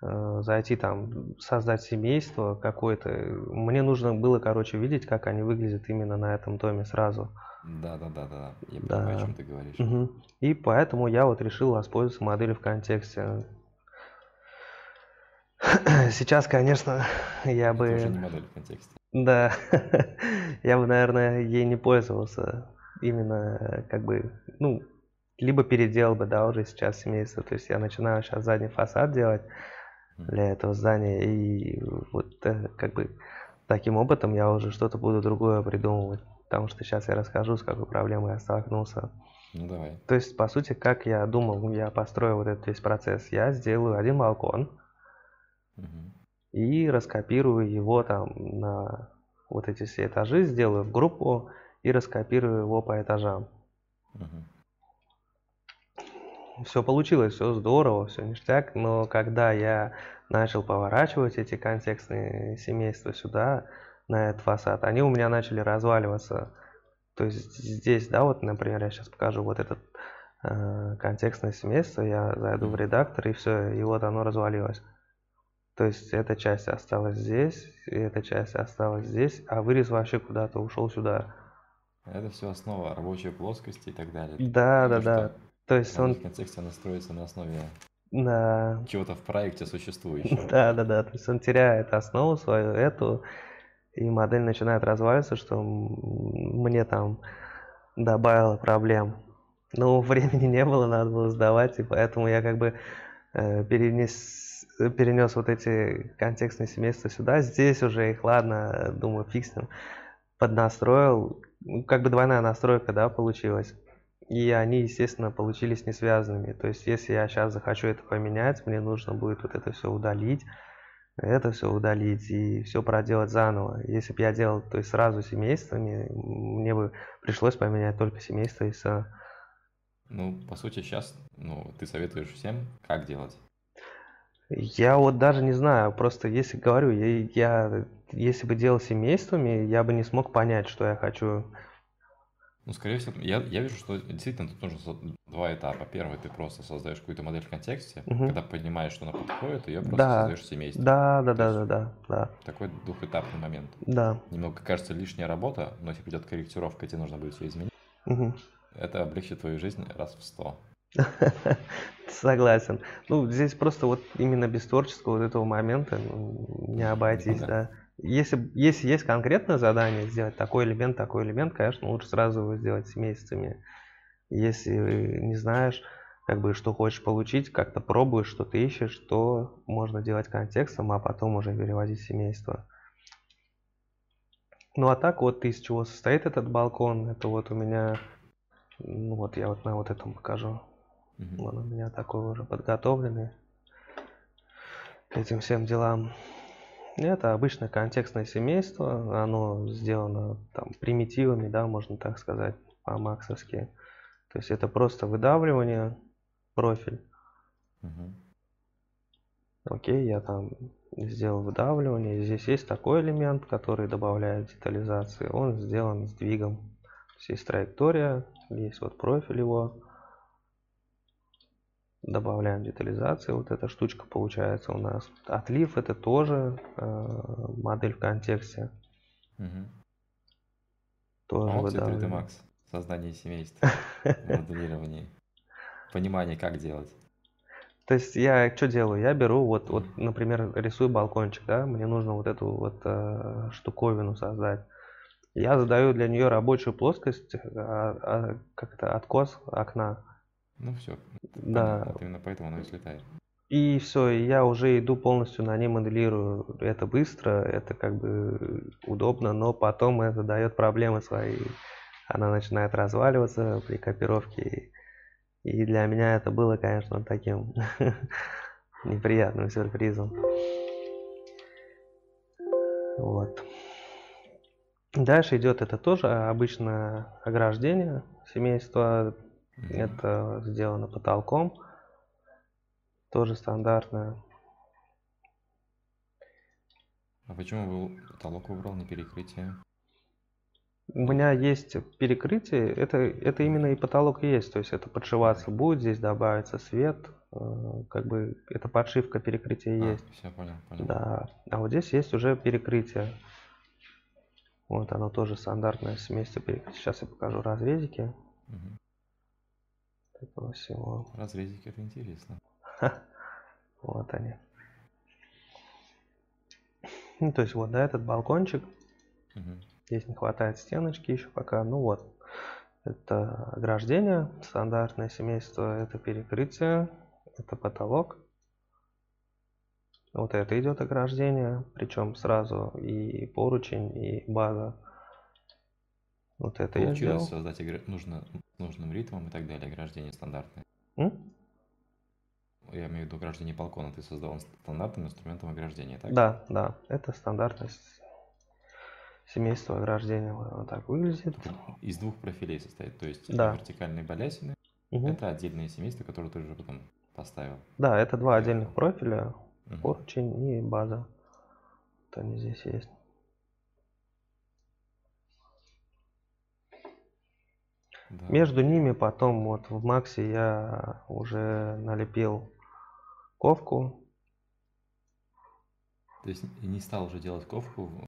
B: зайти там, создать семейство какое-то. Мне нужно было, короче, видеть, как они выглядят именно на этом доме сразу.
A: Да, да, да, да. Я
B: Да.
A: понимаю, о чем ты говоришь.
B: Мгм. И поэтому я вот решил воспользоваться моделью в контексте. Сейчас, конечно, я
A: Это
B: бы...
A: уже не модель в контексте.
B: Да, я бы, наверное, ей не пользовался. Именно э, как бы, ну, либо переделал бы, да, уже сейчас семейство. То есть я начинаю сейчас задний фасад делать. Для этого здания. И вот э, как бы таким опытом я уже что-то буду другое придумывать. Потому что сейчас я расскажу, с какой проблемой я столкнулся.
A: Ну, давай.
B: То есть, по сути, как я думал, я построю вот этот весь процесс. Я сделаю один балкон,
A: Мгм.
B: и раскопирую его там на вот эти все этажи, сделаю в группу и раскопирую его по этажам.
A: Мгм.
B: Все получилось, все здорово, все ништяк, но когда я начал поворачивать эти контекстные семейства сюда, на этот фасад, они у меня начали разваливаться. То есть здесь, да, вот, например, я сейчас покажу вот этот э, контекстное семейство, я зайду в редактор и все, и вот оно развалилось. То есть эта часть осталась здесь, и эта часть осталась здесь, а вырез вообще куда-то ушел сюда.
A: Это все основа рабочей плоскости и так далее.
B: Да, да,
A: Потому
B: да. То есть он,
A: в контексте она строится на основе
B: да,
A: чего-то в проекте существующего.
B: да, да, да. То есть он теряет основу свою, эту, и модель начинает разваливаться, что мне там добавило проблем. Но времени не было, надо было сдавать, и поэтому я как бы э, перенес, перенес вот эти контекстные семейства сюда. Здесь уже их, ладно, думаю, ним. Поднастроил, ну, как бы двойная настройка, да, получилась. И они, естественно, получились не связанными. То есть, если я сейчас захочу это поменять, мне нужно будет вот это все удалить, это все удалить и все проделать заново. Если бы я делал, то есть сразу семействами, мне бы пришлось поменять только семейство и все.
A: Ну, по сути, сейчас ну, ты советуешь всем, как делать.
B: Я вот даже не знаю, просто если говорю, я, я если бы делал семействами, я бы не смог понять, что я хочу.
A: Ну, скорее всего, я, я вижу, что действительно тут нужно два этапа. Первый, ты просто создаешь какую-то модель в контексте,
B: Мгм.
A: когда понимаешь, что она подходит, ее просто
B: Да,
A: создаешь семейство.
B: да, да, да, да, да, да,
A: такой двухэтапный момент.
B: да.
A: Немного кажется лишняя работа, но если придет корректировка, тебе нужно будет все изменить.
B: Мгм.
A: Это облегчит твою жизнь раз в сто.
B: Согласен. Ну, здесь просто вот именно без творческого вот этого момента ну, не обойтись,
A: да.
B: Если, если есть конкретное задание сделать такой элемент, такой элемент, конечно, лучше сразу его сделать месяцами. Если не знаешь, как бы, что хочешь получить, как-то пробуешь, что ты ищешь, то можно делать контекстом, а потом уже переводить семейство. Ну а так вот из чего состоит этот балкон, это вот у меня, ну вот я вот на вот этом покажу.
A: Мгм.
B: Он у меня такой уже подготовленный к этим всем делам. Это обычное контекстное семейство, оно сделано там примитивами, да, можно так сказать, по-максовски. То есть это просто выдавливание, профиль.
A: Мгм.
B: Окей, я там сделал выдавливание. Здесь есть такой элемент, который добавляет детализации. Он сделан сдвигом. То есть есть траектория, есть вот профиль его. Добавляем детализации. Вот эта штучка получается у нас. Отлив это тоже э, модель в контексте.
A: Мгм.
B: Тоже
A: Помог тебе 3D
B: выдавливаем.
A: Max в создании семейства, в моделировании, понимании, как делать.
B: То есть я что делаю? Я беру вот, вот, например, рисую балкончик, да, мне нужно вот эту вот э, штуковину создать. Я задаю для нее рабочую плоскость, а, а, как это, откос окна.
A: Ну все,
B: Да.
A: понятно, именно поэтому оно и слетает.
B: И все, я уже иду полностью на ней моделирую. Это быстро, это как бы удобно, но потом это дает проблемы свои. Она начинает разваливаться при копировке. И для меня это было, конечно, таким неприятным сюрпризом. Вот. Дальше идет это тоже обычное ограждение семейства.
A: Мгм.
B: Это сделано потолком. Тоже стандартное.
A: А почему вы потолок выбрал, не перекрытие?
B: У меня есть перекрытие, это, это именно и потолок и есть, то есть это подшиваться будет, здесь добавится свет, э, как бы это подшивка перекрытия
A: А,
B: есть.
A: все, понял, понял.
B: Да, а вот здесь есть уже перекрытие. Вот оно тоже стандартное семейство перекрытия. Сейчас я покажу разрезики
A: Мгм.
B: Этого всего.
A: Разрезики, это интересно.
B: Вот они. Ну, то есть вот, да, этот балкончик.
A: Мгм.
B: Здесь не хватает стеночки еще пока. Ну вот, это ограждение, стандартное семейство, это перекрытие, это потолок. Вот это идет ограждение, причем сразу и поручень, и база. Вот это я
A: Получилось
B: сделал.
A: создать игры нужно, нужным ритмом и так далее, ограждение стандартное.
B: М?
A: Я имею в виду ограждение балкона, ты создал стандартным инструментом ограждения, так?
B: Да, да, это стандартное с- семейство ограждения. Вот оно так выглядит.
A: Из двух профилей состоит, то есть
B: Да.
A: вертикальные балясины,
B: Мгм.
A: это отдельные семейства, которые ты уже потом поставил.
B: Да, это два отдельных профиля,
A: Мгм.
B: поручень и база. Вот они здесь есть.
A: Да.
B: Между ними потом вот в Максе я уже налепил ковку.
A: То есть не стал уже делать ковку в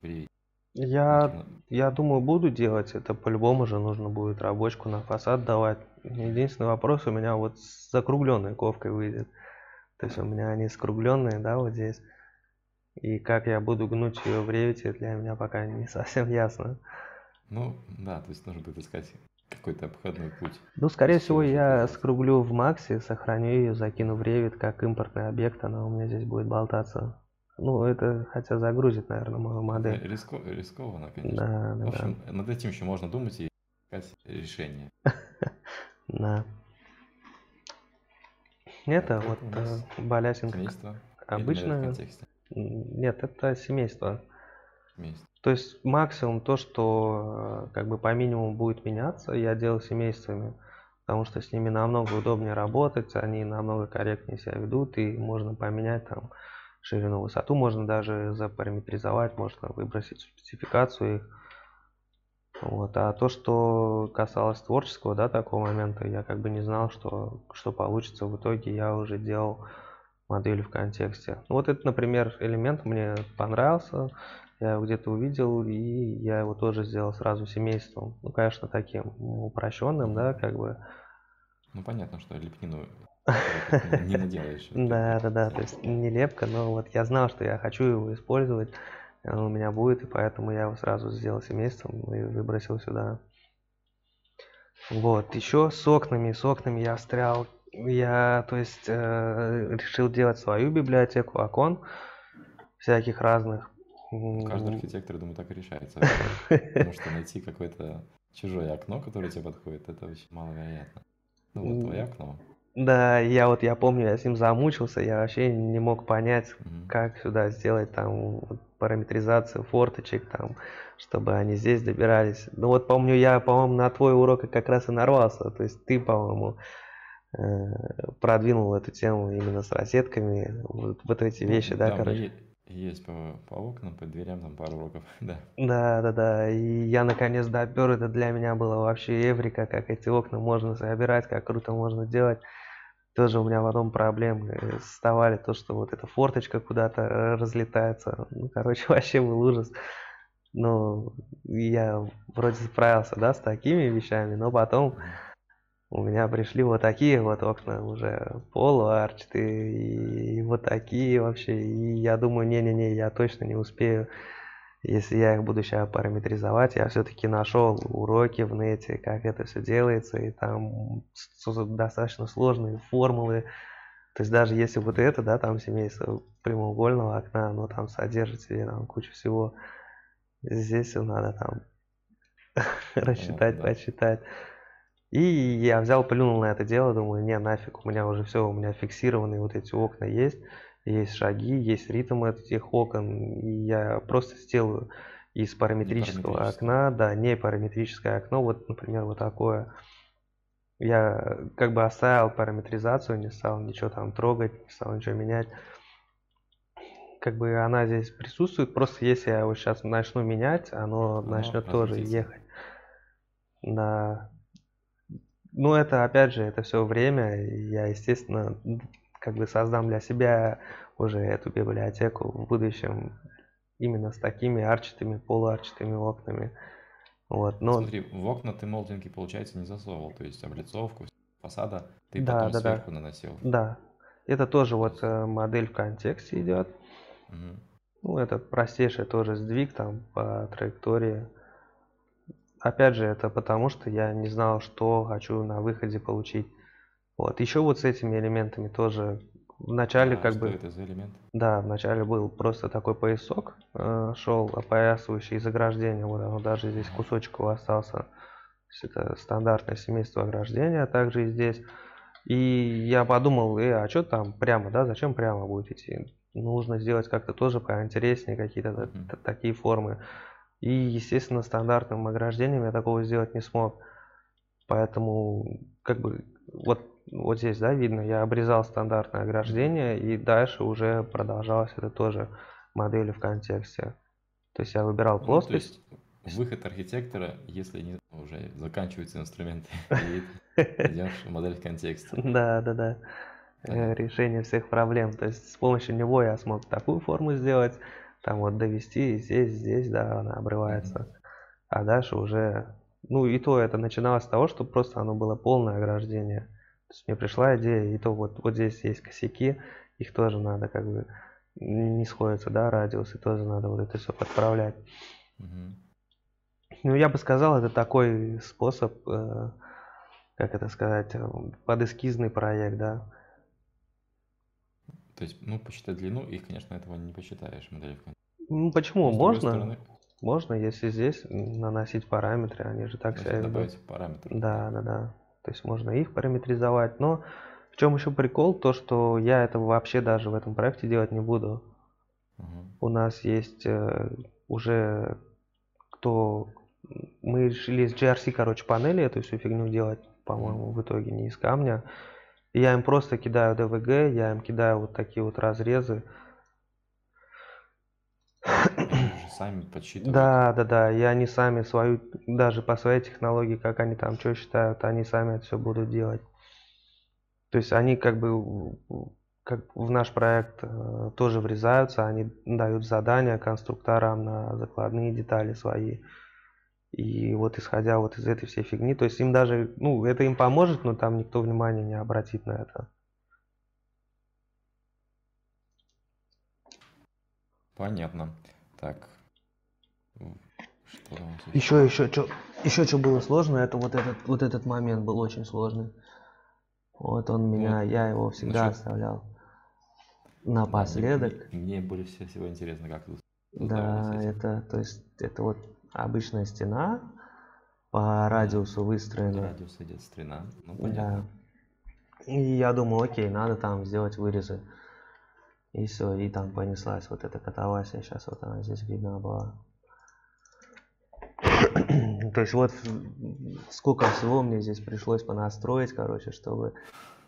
A: при-
B: Я, я думаю, буду делать это по-любому же нужно будет рабочку на фасад давать. Единственный вопрос у меня вот с закругленной ковкой выйдет. То есть у меня они скругленные, да, вот здесь. И как я буду гнуть ее в ревите, для меня пока не совсем ясно.
A: Ну, да, то есть нужно будет искать какой-то обходной путь.
B: Ну, скорее
A: Всего
B: я скруглю в Максе, сохраню ее, закину в Revit как импортный объект, она у меня здесь будет болтаться. Ну, это хотя загрузит, наверное, мою модель.
A: Риско- рискованно, конечно.
B: Да, да,
A: В общем, над этим еще можно думать и искать решение.
B: да. Это вот э, балясинка. М, Нет, это семейство.
A: Семейство.
B: То есть максимум то, что э, как бы по минимуму будет меняться, я делал семействами, потому что с ними намного удобнее работать, они намного корректнее себя ведут, и можно поменять там ширину, высоту, можно даже запараметризовать, можно выбросить спецификацию их. Вот. А то, что касалось творческого, да, такого момента, я как бы не знал, что, что получится. В итоге я уже делал модели в контексте. Вот этот, например, элемент мне понравился, я его где-то увидел, и я его тоже сделал сразу семейством. Ну, конечно, таким упрощенным, да, как бы.
A: Ну, понятно, что лепнину не наделаешь.
B: Да, да, да, то есть нелепка, но вот я знал, что я хочу его использовать, он у меня будет, и поэтому я его сразу сделал семейством и выбросил сюда. Вот, еще с окнами, с окнами я встрял я, то есть, э, решил делать свою библиотеку окон всяких разных.
A: Каждый архитектор, думаю, так и решается. Потому что найти какое-то чужое окно, которое тебе подходит, это очень маловероятно. Ну вот твое окно.
B: Да, я вот, я помню, я с ним замучился, я вообще не мог понять, угу. как сюда сделать там параметризацию форточек, там, чтобы они здесь добирались. Ну вот помню, я, по-моему, на твой урок как раз и нарвался, то есть ты, по-моему, Э, продвинул эту тему именно с розетками, вот, вот эти ну, вещи, да,
A: да
B: короче.
A: Есть по, по окнам, по дверям там пару уроков, да.
B: Да, да, да. И я наконец допер, это для меня было вообще эврика, как эти окна можно собирать, как круто можно делать. Тоже у меня потом проблемы вставали, то, что вот эта форточка куда-то разлетается. Ну, короче, вообще был ужас. Ну, я вроде справился, да, с такими вещами, но потом у меня пришли вот такие вот окна уже полуарчатые и вот такие вообще. И я думаю, не-не-не, я точно не успею, если я их буду сейчас параметризовать. Я все-таки нашел уроки в нете, как это все делается, и там достаточно сложные формулы. То есть даже если вот это, да, там семейство прямоугольного окна, оно там содержит себе там кучу всего. Здесь все надо там рассчитать, посчитать. И я взял, плюнул на это дело, думаю, не, нафиг, у меня уже все, у меня фиксированные вот эти окна есть, есть шаги, есть ритм этих окон, и я просто сделаю из параметрического окна, да, не параметрическое окно, вот, например, вот такое. Я как бы оставил параметризацию, не стал ничего там трогать, не стал ничего менять. Как бы она здесь присутствует, просто если я его сейчас начну менять, оно, оно начнет тоже ехать. Да, ну, это, опять же, это все время. Я, естественно, как бы создам для себя уже эту библиотеку в будущем именно с такими арчатыми, полуарчатыми окнами. Вот,
A: но... Смотри, в окна ты молдинги, получается, не засовывал, то есть облицовку фасада ты да, потом да, сверху
B: да.
A: наносил.
B: Да, это тоже вот э, модель в контексте идет. Угу. Ну, это простейший тоже сдвиг там по траектории. Опять же, это потому, что я не знал, что хочу на выходе получить. Вот. Еще вот с этими элементами тоже в начале
A: а,
B: как
A: что
B: бы...
A: это за элемент?
B: Да, в начале был просто такой поясок, э, шел опоясывающий из ограждения. Вот оно даже здесь кусочек его остался. То есть это стандартное семейство ограждения, а также и здесь. И я подумал, э, а что там прямо, да, зачем прямо будет идти? Нужно сделать как-то тоже поинтереснее, какие-то mm-hmm. такие формы. И, естественно, стандартным ограждением я такого сделать не смог. Поэтому, как бы, вот, вот здесь, да, видно, я обрезал стандартное ограждение, и дальше уже продолжалось это тоже модели в контексте. То есть я выбирал плоскость.
A: Ну, то есть выход архитектора, если не, уже заканчиваются инструменты, идешь модель в контексте.
B: Да, да, да. Решение всех проблем. То есть с помощью него я смог такую форму сделать, там вот довести здесь, здесь, да, она обрывается. А дальше уже, ну и то это начиналось с того, что просто оно было полное ограждение. То есть мне пришла идея, и то вот, вот здесь есть косяки, их тоже надо как бы не сходятся, да, радиусы, тоже надо вот это все подправлять. Ну, я бы сказал, это такой способ, э, как это сказать, э, подэскизный проект, да.
A: То есть, ну, посчитать длину, их, конечно, этого не посчитаешь модель
B: ну, почему? Можно? Стороны... Можно, если здесь наносить параметры, они же так себя
A: добавить параметры.
B: Да, да, да. То есть можно их параметризовать, но в чем еще прикол, то что я этого вообще даже в этом проекте делать не буду. Угу. У нас есть э, уже кто... Мы решили из GRC, короче, панели эту всю фигню делать, по-моему, в итоге не из камня. И я им просто кидаю DVG, я им кидаю вот такие вот разрезы,
A: сами подсчитывают.
B: Да, да, да, и они сами свою, даже по своей технологии, как они там что считают, они сами это все будут делать. То есть они как бы как в наш проект э, тоже врезаются, они дают задания конструкторам на закладные детали свои. И вот исходя вот из этой всей фигни, то есть им даже, ну, это им поможет, но там никто внимания не обратит на это.
A: Понятно. Так.
B: Что еще, еще, что, еще что было сложно, это вот этот, вот этот момент был очень сложный. Вот он меня, вот. я его всегда Насчет... оставлял напоследок.
A: Да, мне, мне более всего интересно, как тут.
B: Да, это, то есть, это вот обычная стена по радиусу выстроена.
A: Радиус идет стена, ну понятно.
B: Да. И я думал, окей, надо там сделать вырезы. И все, и там понеслась вот эта катавасия. Сейчас вот она здесь видна была. То есть вот сколько всего мне здесь пришлось понастроить, короче, чтобы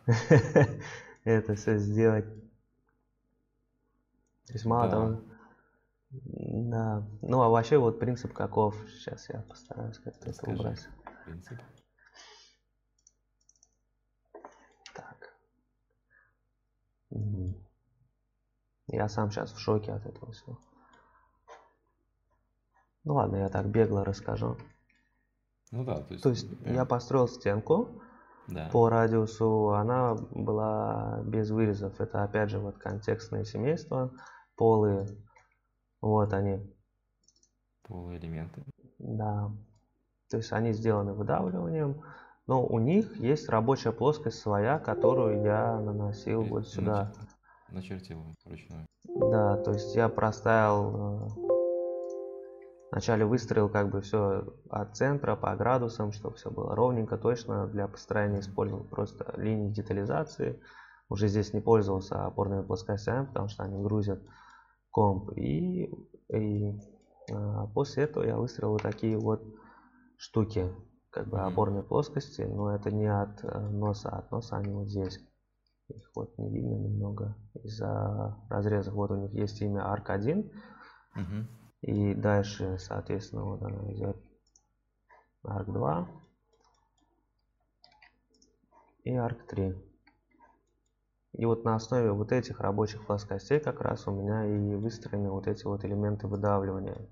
B: это все сделать. То есть мало да. того, да. Ну а вообще вот принцип каков? Сейчас я постараюсь как-то это убрать. Принцип. Так. Я сам сейчас в шоке от этого всего. Ну ладно, я так бегло расскажу.
A: Ну да, то есть...
B: То есть я построил стенку да. по радиусу, она была без вырезов. Это опять же вот контекстное семейство, полые, вот они.
A: Полые элементы.
B: Да. То есть они сделаны выдавливанием, но у них есть рабочая плоскость своя, которую я наносил И, вот сюда.
A: Начертил вручную.
B: Да, то есть я проставил, э, вначале выстроил как бы все от центра по градусам, чтобы все было ровненько, точно. Для построения использовал просто линии детализации. Уже здесь не пользовался опорными плоскостями, потому что они грузят комп. И, и а, после этого я выстроил вот такие вот штуки, как бы опорные плоскости, но это не от э, носа, от носа они вот здесь. Их вот не видно немного из-за разрезов. Вот у них есть имя ARC1. Угу. И дальше, соответственно, вот она идет ARC2 и ARC3. И вот на основе вот этих рабочих плоскостей как раз у меня и выстроены вот эти вот элементы выдавливания.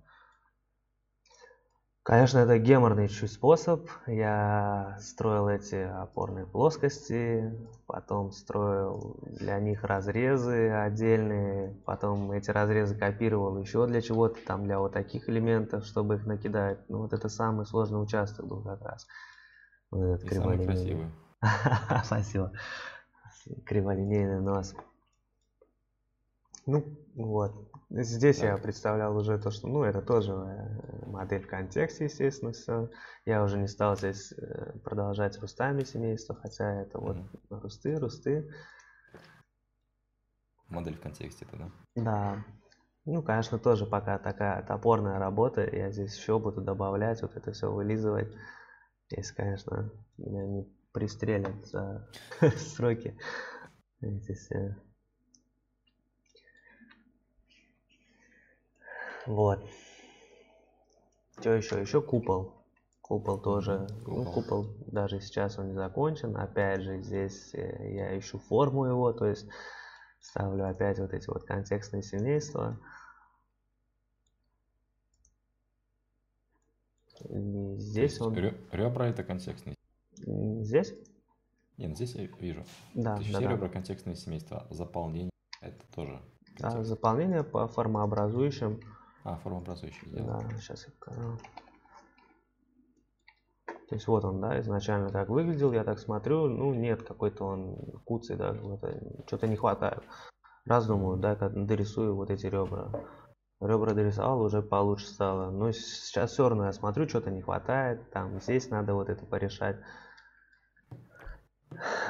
B: Конечно, это геморный чуть способ. Я строил эти опорные плоскости, потом строил для них разрезы отдельные, потом эти разрезы копировал еще для чего-то, там для вот таких элементов, чтобы их накидать. Ну вот это самый сложный участок был как раз.
A: Вот этот И самый красивый.
B: Спасибо. Криволинейный нос. Ну, вот. Здесь так. я представлял уже то, что, ну, это тоже э, модель в контексте, естественно, все. Я уже не стал здесь э, продолжать рустами семейства, хотя это вот mm русты, русты.
A: Модель в контексте, это, да?
B: Да. Ну, конечно, тоже пока такая топорная работа. Я здесь еще буду добавлять, вот это все вылизывать. Если, конечно, меня не пристрелят за сроки. Вот. Что еще? Еще купол. Купол тоже. Купол. Ну, купол даже сейчас он не закончен. Опять же, здесь э, я ищу форму его, то есть ставлю опять вот эти вот контекстные семейства. И здесь он...
A: Ребра это контекстные.
B: Здесь?
A: Нет, здесь я вижу.
B: Да, да,
A: все
B: да.
A: ребра контекстные семейства. Заполнение это тоже.
B: А, заполнение по формообразующим
A: а, формообразующий сделал.
B: Да, сейчас я покажу. То есть вот он, да, изначально так выглядел, я так смотрю, ну нет, какой-то он куцый даже, что-то не хватает. Раз думаю, да, как дорисую вот эти ребра. Ребра дорисовал, уже получше стало. Но сейчас все равно я смотрю, что-то не хватает, там здесь надо вот это порешать.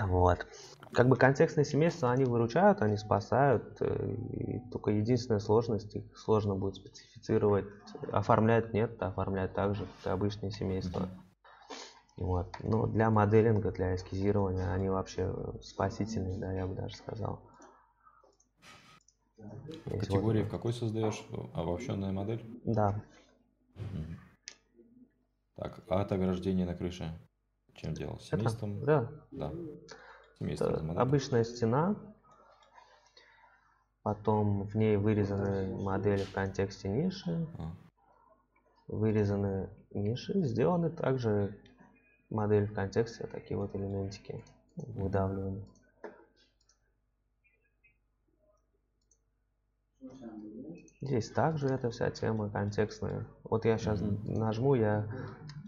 B: Вот. Как бы контекстные семейства, они выручают, они спасают. Э, и только единственная сложность, их сложно будет специфицировать. Оформлять нет, оформлять также, как обычные семейства. Вот. Но для моделинга, для эскизирования они вообще спасительные, да, я бы даже сказал.
A: Категории в какой создаешь? Обобщенная модель?
B: Да.
A: Мгм. Так, а от ограждения на крыше чем делал?
B: Это,
A: Семейством?
B: да,
A: Да. Семейством
B: это
A: размотал?
B: обычная стена, потом в ней вырезаны модели в контексте ниши,
A: А,
B: вырезаны ниши, сделаны также модели в контексте, такие вот элементики выдавливаны. Здесь также эта вся тема контекстная. Вот я сейчас
A: Мгм.
B: нажму, я...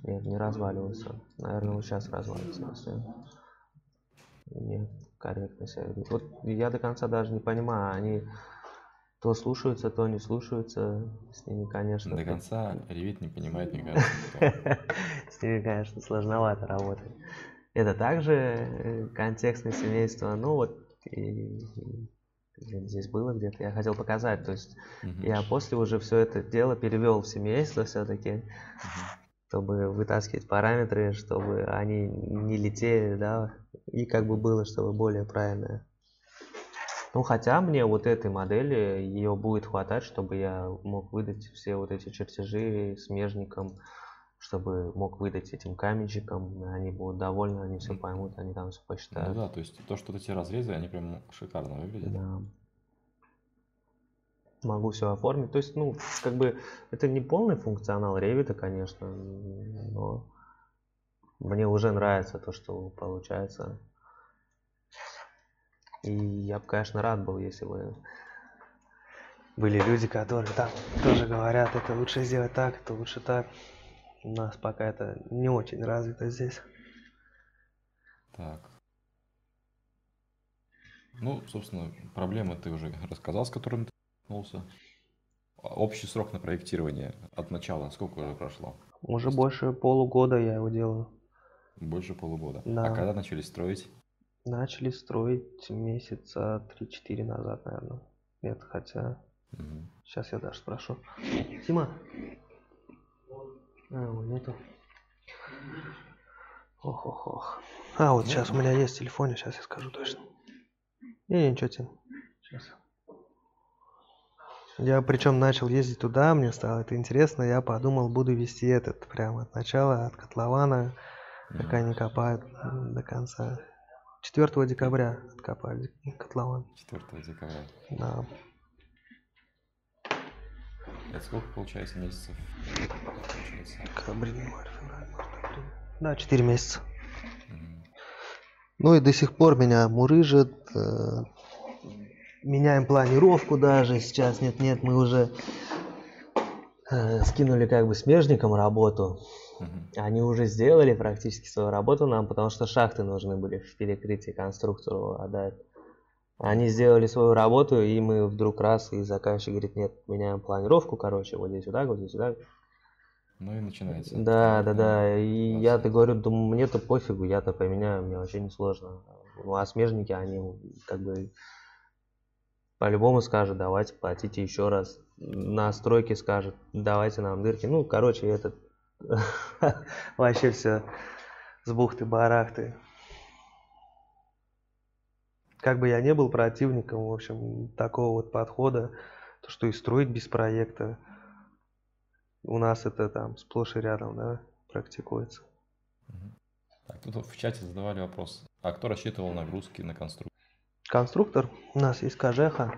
B: Нет, не разваливается. Наверное, вот сейчас развалится, если не корректно себя ведут. Вот я до конца даже не понимаю, они то слушаются, то не слушаются. С ними, конечно,
A: До конца Revit не понимает, мне кажется.
B: С ними, конечно, сложновато работать. Это также э, контекстное семейство. Ну вот, блин, здесь было где-то. Я хотел показать. То есть я после уже все это дело перевел в семейство все-таки. Чтобы вытаскивать параметры, чтобы они не летели, да, и как бы было, чтобы более правильное. Ну, хотя мне вот этой модели, ее будет хватать, чтобы я мог выдать все вот эти чертежи смежникам, чтобы мог выдать этим каменщикам, они будут довольны, они все поймут, они там все
A: Ну
B: посчитают.
A: да, то есть то, что эти разрезы, они прям шикарно выглядят.
B: Да. Могу все оформить. То есть, ну, как бы, это не полный функционал Revit, конечно, но мне уже нравится то, что получается. И я бы, конечно, рад был, если бы были люди, которые там тоже говорят, это лучше сделать так, это лучше так. У нас пока это не очень развито здесь.
A: Так. Ну, собственно, проблемы ты уже рассказал, с которыми ты столкнулся. А Общий срок на проектирование от начала сколько уже прошло?
B: Уже больше полугода я его делаю.
A: Больше полугода.
B: Да.
A: А когда начали строить?
B: Начали строить месяца 3-4 назад, наверное. Нет, хотя...
A: Мгм.
B: Сейчас я даже спрошу. Тима? А, его нету. Ох, ох, ох. А, вот сейчас у меня есть в телефоне, сейчас я скажу точно. Не, ничего, Тим. Сейчас. Я причем начал ездить туда, мне стало это интересно, я подумал, буду вести этот прямо от начала, от котлована, как
A: Мгм.
B: они копают до конца. 4 декабря откопали котлован.
A: 4 декабря.
B: Да.
A: Это сколько получается месяцев? Получается.
B: Декабрь, январь, февраль, март. Да, 4 месяца. Ну и до сих пор меня мурыжит. э, меняем планировку даже сейчас. Нет-нет, мы уже э, скинули как бы смежникам работу.
A: Мгм.
B: Они уже сделали практически свою работу нам, потому что шахты нужны были в перекрытии конструктору отдать. Они сделали свою работу, и мы вдруг раз, и заказчик говорит, нет, меняем планировку, короче, вот здесь вот так, вот здесь так.
A: Ну и начинается.
B: Да, да, да. И я-то говорю, да мне-то пофигу, я-то поменяю, мне вообще не сложно. Ну а смежники, они как бы по-любому скажут, давайте платите еще раз. На стройке скажут, давайте нам дырки. Ну, короче, этот вообще все с бухты-барахты. Как бы я не был противником, в общем, такого вот подхода, то что и строить без проекта, у нас это там сплошь и рядом, да, практикуется.
A: Так, тут в чате задавали вопрос. А кто рассчитывал нагрузки на конструкцию?
B: Конструктор, у нас есть кожеха.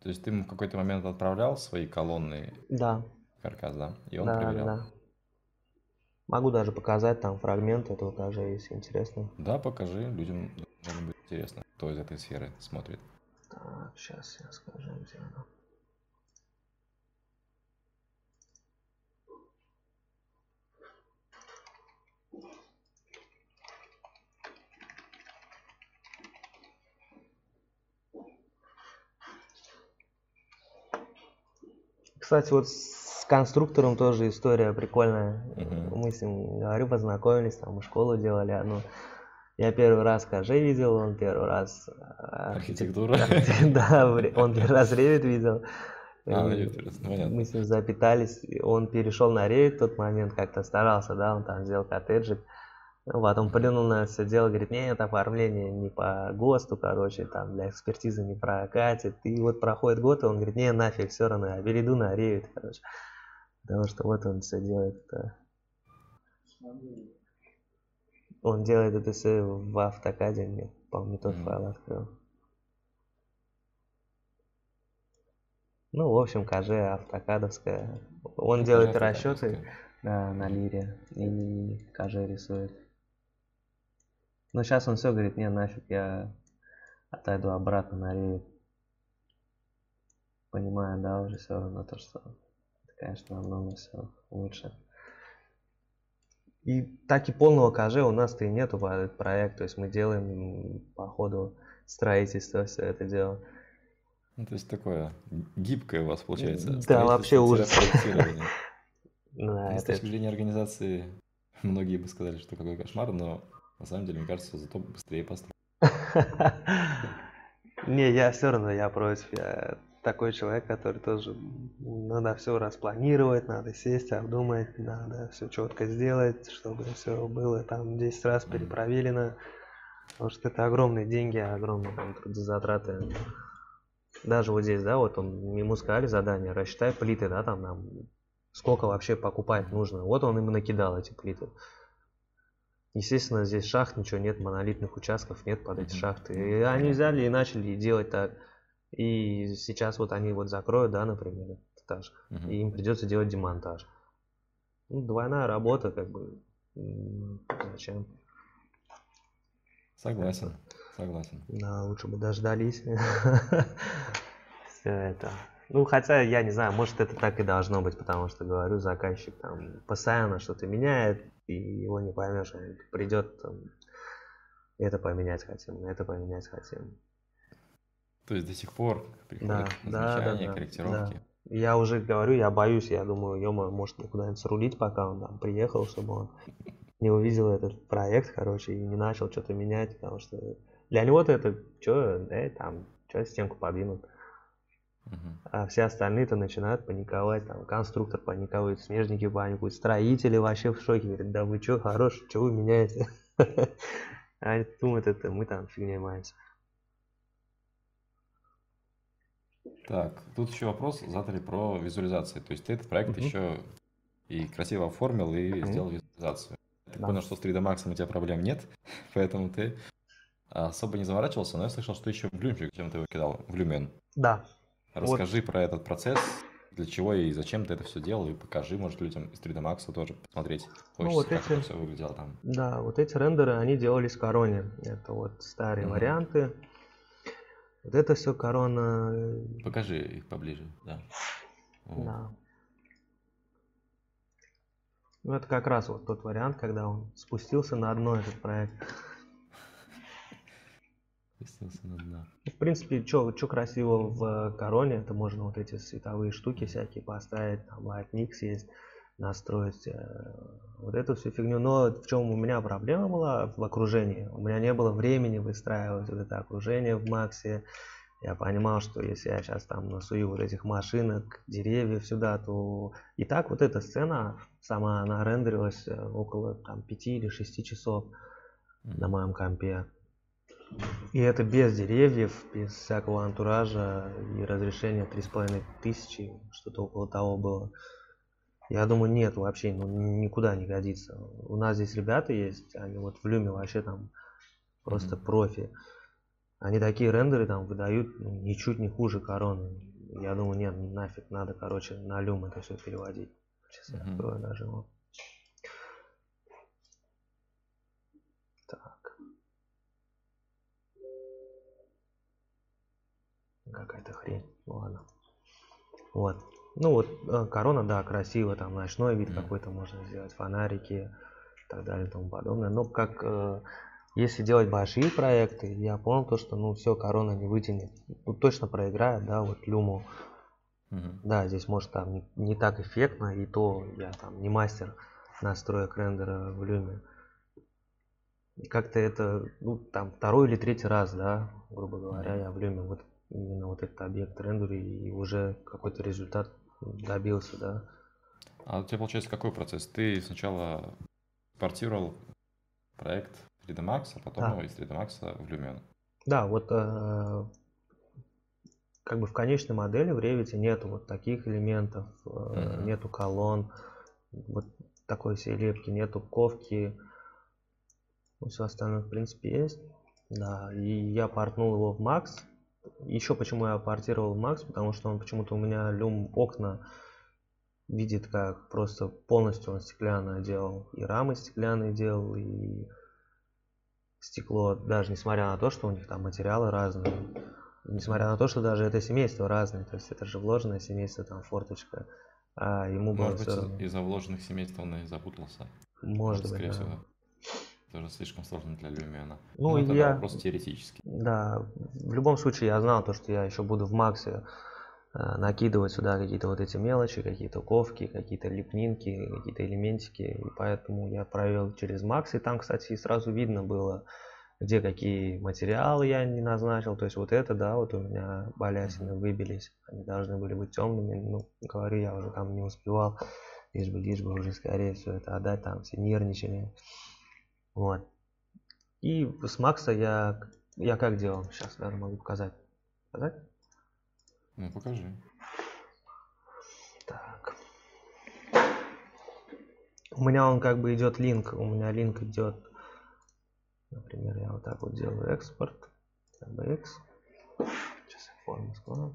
A: То есть ты ему в какой-то момент отправлял свои колонны
B: Да,
A: каркас, да? И он
B: да,
A: проверял.
B: да. Могу даже показать там фрагмент этого кожа, если интересно.
A: Да, покажи, людям должно быть интересно, кто из этой сферы смотрит.
B: Так, сейчас я скажу, где она. Кстати, вот с конструктором тоже история прикольная.
A: Мгм.
B: Мы с ним, говорю, познакомились, там мы школу делали одну. Я первый раз КЖ видел, он первый раз а,
A: Архитектура.
B: архитек- Да, он первый раз Revit видел.
A: А, ну.
B: Мы с ним запитались, он перешел на Revit в тот момент, как-то старался, да, он там сделал коттеджик. Потом плюнул на все дело, говорит, нет, оформление не по ГОСТу, короче, там для экспертизы не прокатит. И вот проходит год, и он говорит, не, нафиг, все равно, я перейду на ревит, короче. Потому что вот он все делает. -то. Он делает это все в автокаде, мне, по-моему, тот mm-hmm. файл открыл. Ну, в общем, КЖ автокадовская. Он делает расчеты да, на лире и КЖ рисует. Но сейчас он все говорит, не, нафиг, я отойду обратно на ревит. Понимаю, да, уже все равно то, что это, конечно, намного все лучше. И так и полного КЖ у нас-то и нету по этот проект. То есть мы делаем по ходу строительства все это дело.
A: Ну, то есть такое гибкое у вас получается.
B: Да, вообще ужас.
A: Да, С точки зрения организации, многие бы сказали, что какой кошмар, но на самом деле, мне кажется, зато быстрее построить.
B: Не, я все равно, я против. Я такой человек, который тоже надо все распланировать, надо сесть, обдумать, надо все четко сделать, чтобы все было там 10 раз перепроверено. Потому что это огромные деньги, огромные там, трудозатраты даже вот здесь, да, вот он, ему сказали задание, рассчитай плиты, да, там нам сколько вообще покупать нужно. Вот он ему накидал эти плиты. Естественно, здесь шахт ничего нет, монолитных участков нет под эти шахты. И они взяли и начали делать так. И сейчас вот они вот закроют, да, например, этаж, и им придется делать демонтаж. Ну, двойная работа, как бы, зачем?
A: Согласен. Согласен.
B: Да, лучше бы дождались. Все это. Ну, хотя, я не знаю, может это так и должно быть, потому что, говорю, заказчик там постоянно что-то меняет, и его не поймешь, он придет, там, это поменять хотим, это поменять хотим.
A: То есть до сих пор приходят да, замечания, да, да, корректировки? Да.
B: Я уже говорю, я боюсь, я думаю, ё может мне куда-нибудь срулить, пока он там приехал, чтобы он не увидел этот проект, короче, и не начал что-то менять, потому что для него-то это, что, э, там, что стенку подвинут. А все остальные-то начинают паниковать, там, конструктор паникует, смежники паникуют, строители вообще в шоке, говорят, да вы что, хорош, что вы меняете? Они думают, это мы там фигней маемся.
A: Так, тут еще вопрос задали про визуализацию. То есть ты этот проект еще и красиво оформил, и сделал визуализацию. Я понял, что с 3D Max у тебя проблем нет, поэтому ты особо не заморачивался, но я слышал, что еще в Люмчик чем ты его кидал, в Люмен.
B: Да.
A: Расскажи вот. про этот процесс, для чего и зачем ты это все делал, и покажи, может, людям из 3D Max тоже посмотреть. Хочется, ну, вот как эти, это все выглядело там.
B: Да, вот эти рендеры, они делались в короне. Это вот старые mm-hmm. варианты. Вот это все корона.
A: Покажи их поближе, да.
B: Вот. Да. Ну, это как раз вот тот вариант, когда он спустился на одно этот проект.
A: Спустился на дно.
B: В принципе, что красиво в короне, это можно вот эти световые штуки всякие поставить, там Lightnix есть, настроить э, вот эту всю фигню. Но в чем у меня проблема была в окружении? У меня не было времени выстраивать вот это окружение в Максе. Я понимал, что если я сейчас там насую вот этих машинок, деревьев сюда, то и так вот эта сцена сама, она рендерилась э, около там 5 или 6 часов на моем компе. И это без деревьев, без всякого антуража и разрешения 3,5 тысячи, что-то около того было. Я думаю, нет вообще, ну никуда не годится. У нас здесь ребята есть, они вот в Люме вообще там просто mm-hmm. профи. Они такие рендеры там выдают ну, ничуть не хуже короны. Я думаю, нет, нафиг, надо, короче, на люм это все переводить. Сейчас mm-hmm. я открою даже его. Какая-то хрень. Ладно. Вот. Ну вот, э, корона, да, красиво, там ночной вид какой-то можно сделать, фонарики и так далее и тому подобное. Но как э, если делать большие проекты, я понял то, что ну все, корона не вытянет. Ну, точно проиграет, да, вот люму. Mm-hmm. Да, здесь может там не, не так эффектно, и то я там не мастер настроек рендера в люме. Как-то это, ну, там второй или третий раз, да, грубо говоря, я в люме вот именно вот этот объект рендере и уже какой-то результат добился, да.
A: А у тебя получается какой процесс? Ты сначала портировал проект 3D Max, а потом да. из 3D Max в Lumion.
B: Да, вот э, как бы в конечной модели в Revit нету вот таких элементов, э, mm-hmm. нету колонн, вот такой всей лепки, нету ковки, ну, все остальное в принципе есть. Да, и я портнул его в Max. Еще почему я портировал Max, потому что он почему-то у меня люм окна видит как просто полностью он стеклянное делал. И рамы стеклянные делал, и стекло, даже несмотря на то, что у них там материалы разные, несмотря на то, что даже это семейство разное, то есть это же вложенное семейство, там форточка, а ему
A: было Может быть, равно... из-за вложенных семейств он и запутался.
B: Может быть, Скорее да. всего.
A: Тоже слишком сложно для Люмиана.
B: Ну, ну я...
A: просто теоретически.
B: Да, в любом случае я знал то, что я еще буду в Максе э, накидывать сюда какие-то вот эти мелочи, какие-то ковки, какие-то лепнинки, какие-то элементики. И поэтому я провел через Макс. И там, кстати, сразу видно было, где какие материалы я не назначил. То есть вот это, да, вот у меня балясины выбились. Они должны были быть темными. Ну, говорю, я уже там не успевал. Лишь бы, лишь бы уже скорее все это отдать. Там все нервничали. Вот. И с Макса я, я как делал? Сейчас даже могу показать. Показать?
A: Ну, покажи.
B: Так. У меня он как бы идет линк. У меня линк идет. Например, я вот так вот делаю экспорт. TBX. Сейчас я форму складываю.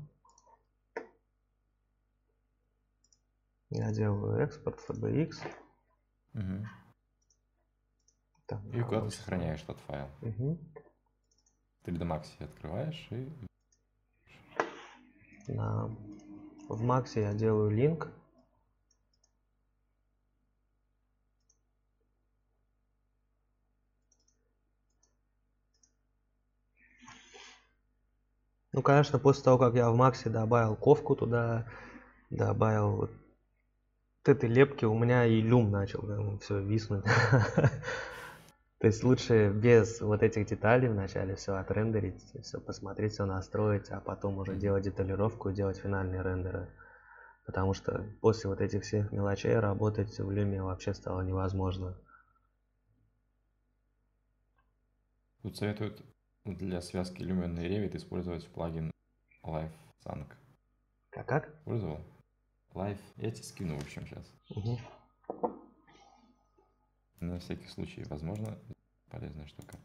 B: Я делаю экспорт FBX.
A: Угу. Там, и куда ты сохраняешь этот файл. Угу. 3D Max открываешь и...
B: На... В Max я делаю линк. Ну, конечно, после того, как я в Максе добавил ковку туда, добавил вот этой лепки, у меня и люм начал да, все виснуть. То есть лучше без вот этих деталей вначале все отрендерить, все посмотреть, все настроить, а потом уже делать деталировку и делать финальные рендеры. Потому что после вот этих всех мелочей работать в Lume вообще стало невозможно.
A: Тут советуют для связки Lumen и Revit использовать плагин Live Sync.
B: Как как?
A: Использовал? Live. Я тебе скину, в общем, сейчас.
B: Угу.
A: На всякий случай, возможно, полезная штука.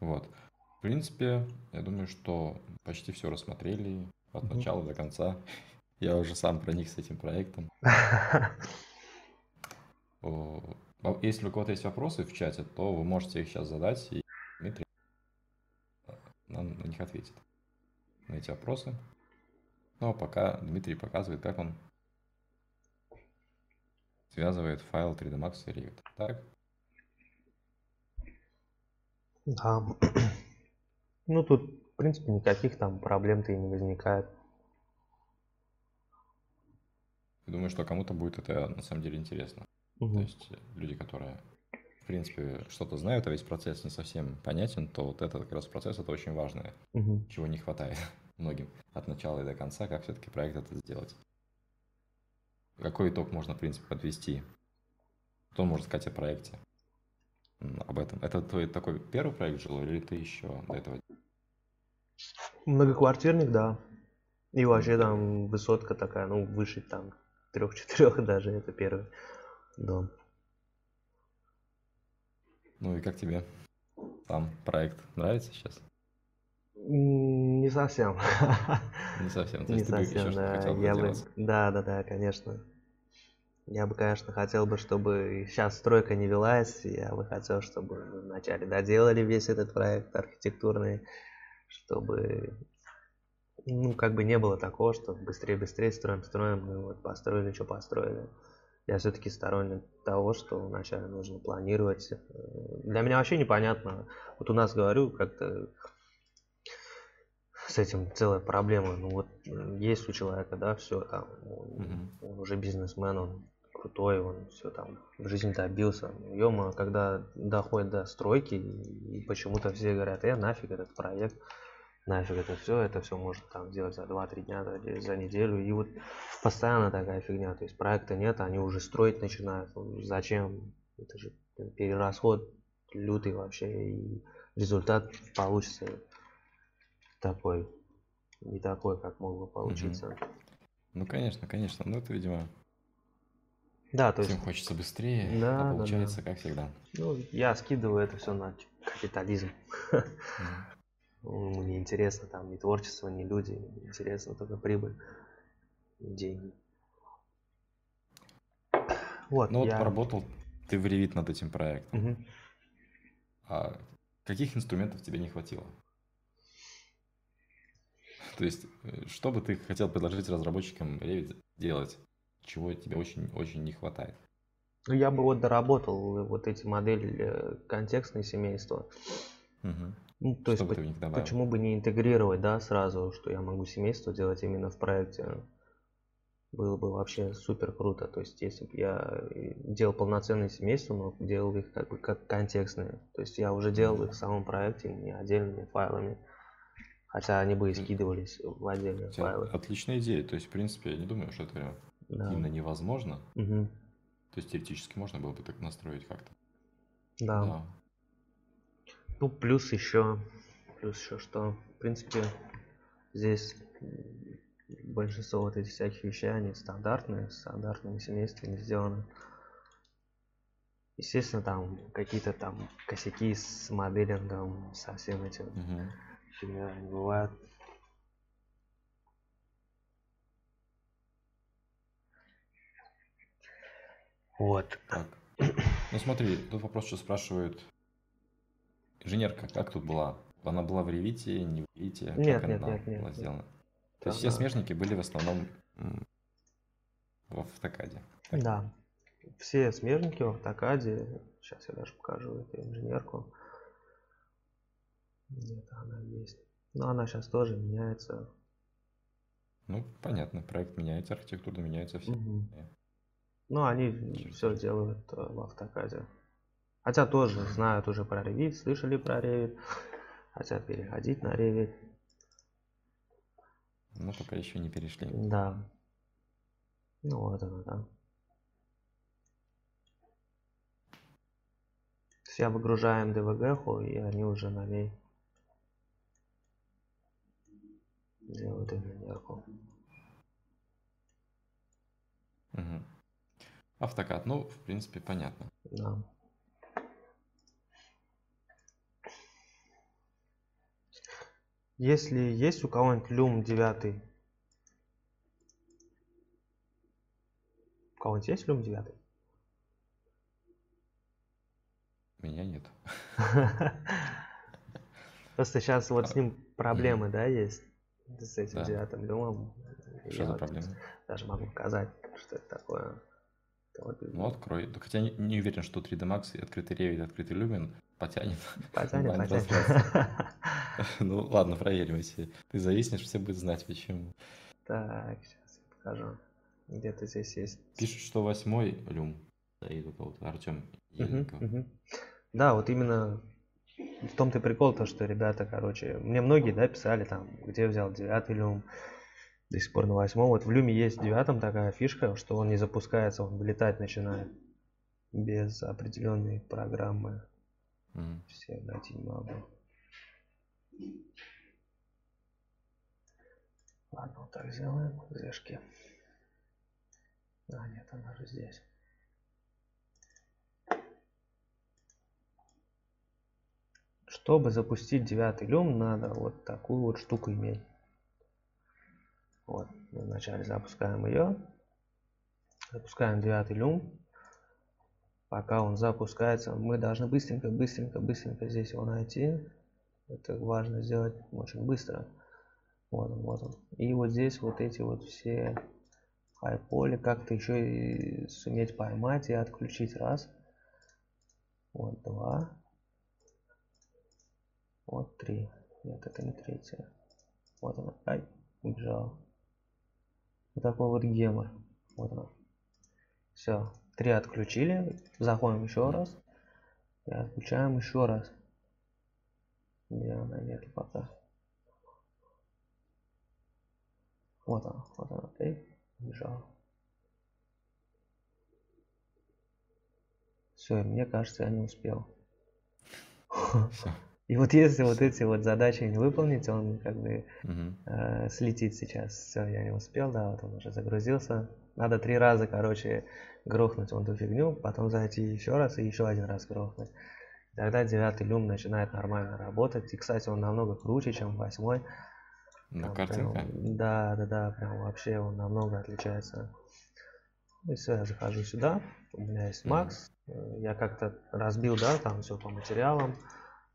A: Вот. В принципе, я думаю, что почти все рассмотрели от mm начала до конца. Я уже сам проник с этим проектом. Если у кого-то есть вопросы в чате, то вы можете их сейчас задать, и Дмитрий нам на них ответит. На эти вопросы. Ну а пока Дмитрий показывает, как он связывает файл 3D Max и Revit. Так?
B: Да. Ну, тут, в принципе, никаких там проблем-то и не возникает.
A: Думаю, что кому-то будет это на самом деле интересно. Угу. То есть люди, которые, в принципе, что-то знают, а весь процесс не совсем понятен, то вот этот как раз процесс это очень важное, угу. чего не хватает многим от начала и до конца, как все-таки проект это сделать. Какой итог можно, в принципе, подвести? Что можно сказать о проекте? Об этом. Это твой такой первый проект жил или ты еще до этого?
B: Многоквартирник, да. И вообще там высотка такая, ну, выше там трех-четырех даже, это первый дом.
A: Ну и как тебе там проект? Нравится сейчас?
B: Не совсем.
A: Не совсем.
B: То есть Не ты совсем, бы еще да. хотел Я бы... Да, да, да, конечно. Я бы, конечно, хотел бы, чтобы сейчас стройка не велась. Я бы хотел, чтобы вначале доделали весь этот проект архитектурный, чтобы ну, как бы не было такого, что быстрее-быстрее строим, строим, мы вот построили, что построили. Я все-таки сторонник того, что вначале нужно планировать. Для меня вообще непонятно. Вот у нас, говорю, как-то с этим целая проблема. Ну вот есть у человека, да, все там, он, он уже бизнесмен, он крутой, он все там в жизни добился. Ема, когда доходит до стройки, и почему-то все говорят, э, нафиг этот проект. нафиг это все, это все можно там сделать за 2-3 дня, за, неделю. И вот постоянно такая фигня. То есть проекта нет, они уже строить начинают. Ну, зачем? Это же перерасход лютый вообще. И результат получится такой, не такой, как мог бы получиться.
A: Ну, конечно, конечно. Ну, это, видимо,
B: Да, то есть,
A: всем хочется быстрее,
B: Да,
A: а
B: да, да.
A: получается, как всегда.
B: ну, я скидываю это все на капитализм. Ему не интересно там ни творчество, ни люди, интересно только прибыль, деньги. Вот,
A: Ну, вот
B: я...
A: поработал ты в Revit над этим проектом.
B: Мгм.
A: А каких инструментов тебе не хватило? То есть, э, что бы ты хотел предложить разработчикам Revit делать, чего тебе очень-очень не хватает?
B: Ну, я бы вот доработал вот эти модели э, контекстные семейства.
A: Мгм.
B: Ну, то есть,
A: Что бы
B: по- почему бы не интегрировать, да, сразу, что я могу семейство делать именно в проекте. Было бы вообще супер круто. То есть, если бы я э, делал полноценные семейства, но делал их как бы как контекстные. То есть, я уже делал их в самом проекте, не отдельными файлами. Хотя они бы и скидывались в отдельные файлы.
A: отличная идея. То есть, в принципе, я не думаю, что это
B: Да.
A: именно невозможно.
B: Мгм.
A: То есть, теоретически можно было бы так настроить как-то.
B: Да.
A: Да.
B: Ну, плюс еще, плюс еще что, в принципе, здесь большинство вот этих всяких вещей, они стандартные, стандартными семействами сделаны. Естественно, там какие-то там косяки с моделингом, со всем этим
A: Мгм.
B: фигня они бывают. Вот.
A: Так. Ну смотри, тут вопрос что спрашивают. Инженерка, как тут была? Она была в Ревите, не в Ревите?
B: Нет,
A: как
B: нет,
A: она
B: нет, нет,
A: была
B: нет.
A: сделана? То есть все смежники были в основном в автокаде. Так?
B: Да. Все смежники в автокаде. Сейчас я даже покажу эту инженерку. Где-то она есть. Но она сейчас тоже меняется.
A: Ну, понятно, проект меняется, архитектура меняется, все.
B: Мгм.
A: Э,
B: Ну, они все делают э, в автокаде. Хотя тоже знают уже про Revit, слышали про Revit. Хотят переходить на Revit.
A: Но пока еще не перешли.
B: Да. Ну вот она, да. Я выгружаю MDVG, и они уже на ней делают инженерку.
A: Мгм. Автокад, ну, в принципе, понятно.
B: Да. Если есть у кого-нибудь люм 9. У кого-нибудь есть люм 9?
A: Меня нет.
B: Просто сейчас вот с ним проблемы, да, есть? С этим девятым люмом.
A: Что за
B: вот
A: проблема?
B: Даже могу показать, что это такое. Вот
A: Ну, открой. Да Хотя не, не уверен, что 3D Max и открытый Revit, открытый Lumen потянет.
B: потянет, потянет.
A: Ну, ладно, проверим, если ты зависнешь, все будут знать, почему.
B: Так, сейчас я покажу. Где-то здесь есть.
A: Пишут, что восьмой люм стоит у кого-то, Артем.
B: Да, вот именно в том-то прикол, то, что ребята, короче, мне многие, да, писали там, где взял девятый люм, до сих пор на восьмом. Вот в люме есть в девятом такая фишка, что он не запускается, он вылетать начинает без определенной программы.
A: Мгм.
B: Все найти не могу. Ладно, вот так сделаем. Зешки. А, нет, она же здесь. Чтобы запустить девятый люм, надо вот такую вот штуку иметь. Вот, вначале запускаем ее. Запускаем девятый люм. Пока он запускается, мы должны быстренько, быстренько, быстренько здесь его найти. Это важно сделать очень быстро. Вот он, вот он. И вот здесь вот эти вот все хайполи как-то еще и суметь поймать и отключить. Раз. Вот два. Вот три. Нет, это не третья. Вот она. Ай, убежал вот такой вот гемор. Вот он. Все, три отключили. Заходим еще раз. И отключаем еще раз. Где она нету пока. Вот она, вот она, ты убежал. Все, мне кажется, я не успел.
A: Все.
B: И вот если вот эти вот задачи не выполнить, он как бы
A: Мгм.
B: э, слетит сейчас. Все, я не успел, да, вот он уже загрузился. Надо три раза, короче, грохнуть вон ту фигню, потом зайти еще раз и еще один раз грохнуть. Тогда девятый люм начинает нормально работать. И, кстати, он намного круче, чем восьмой.
A: Ну,
B: Там
A: картинка.
B: прям- да, да, да, прям вообще он намного отличается. И все, я захожу сюда. У меня есть. Макс. Э, Я как-то разбил, да, там все по материалам.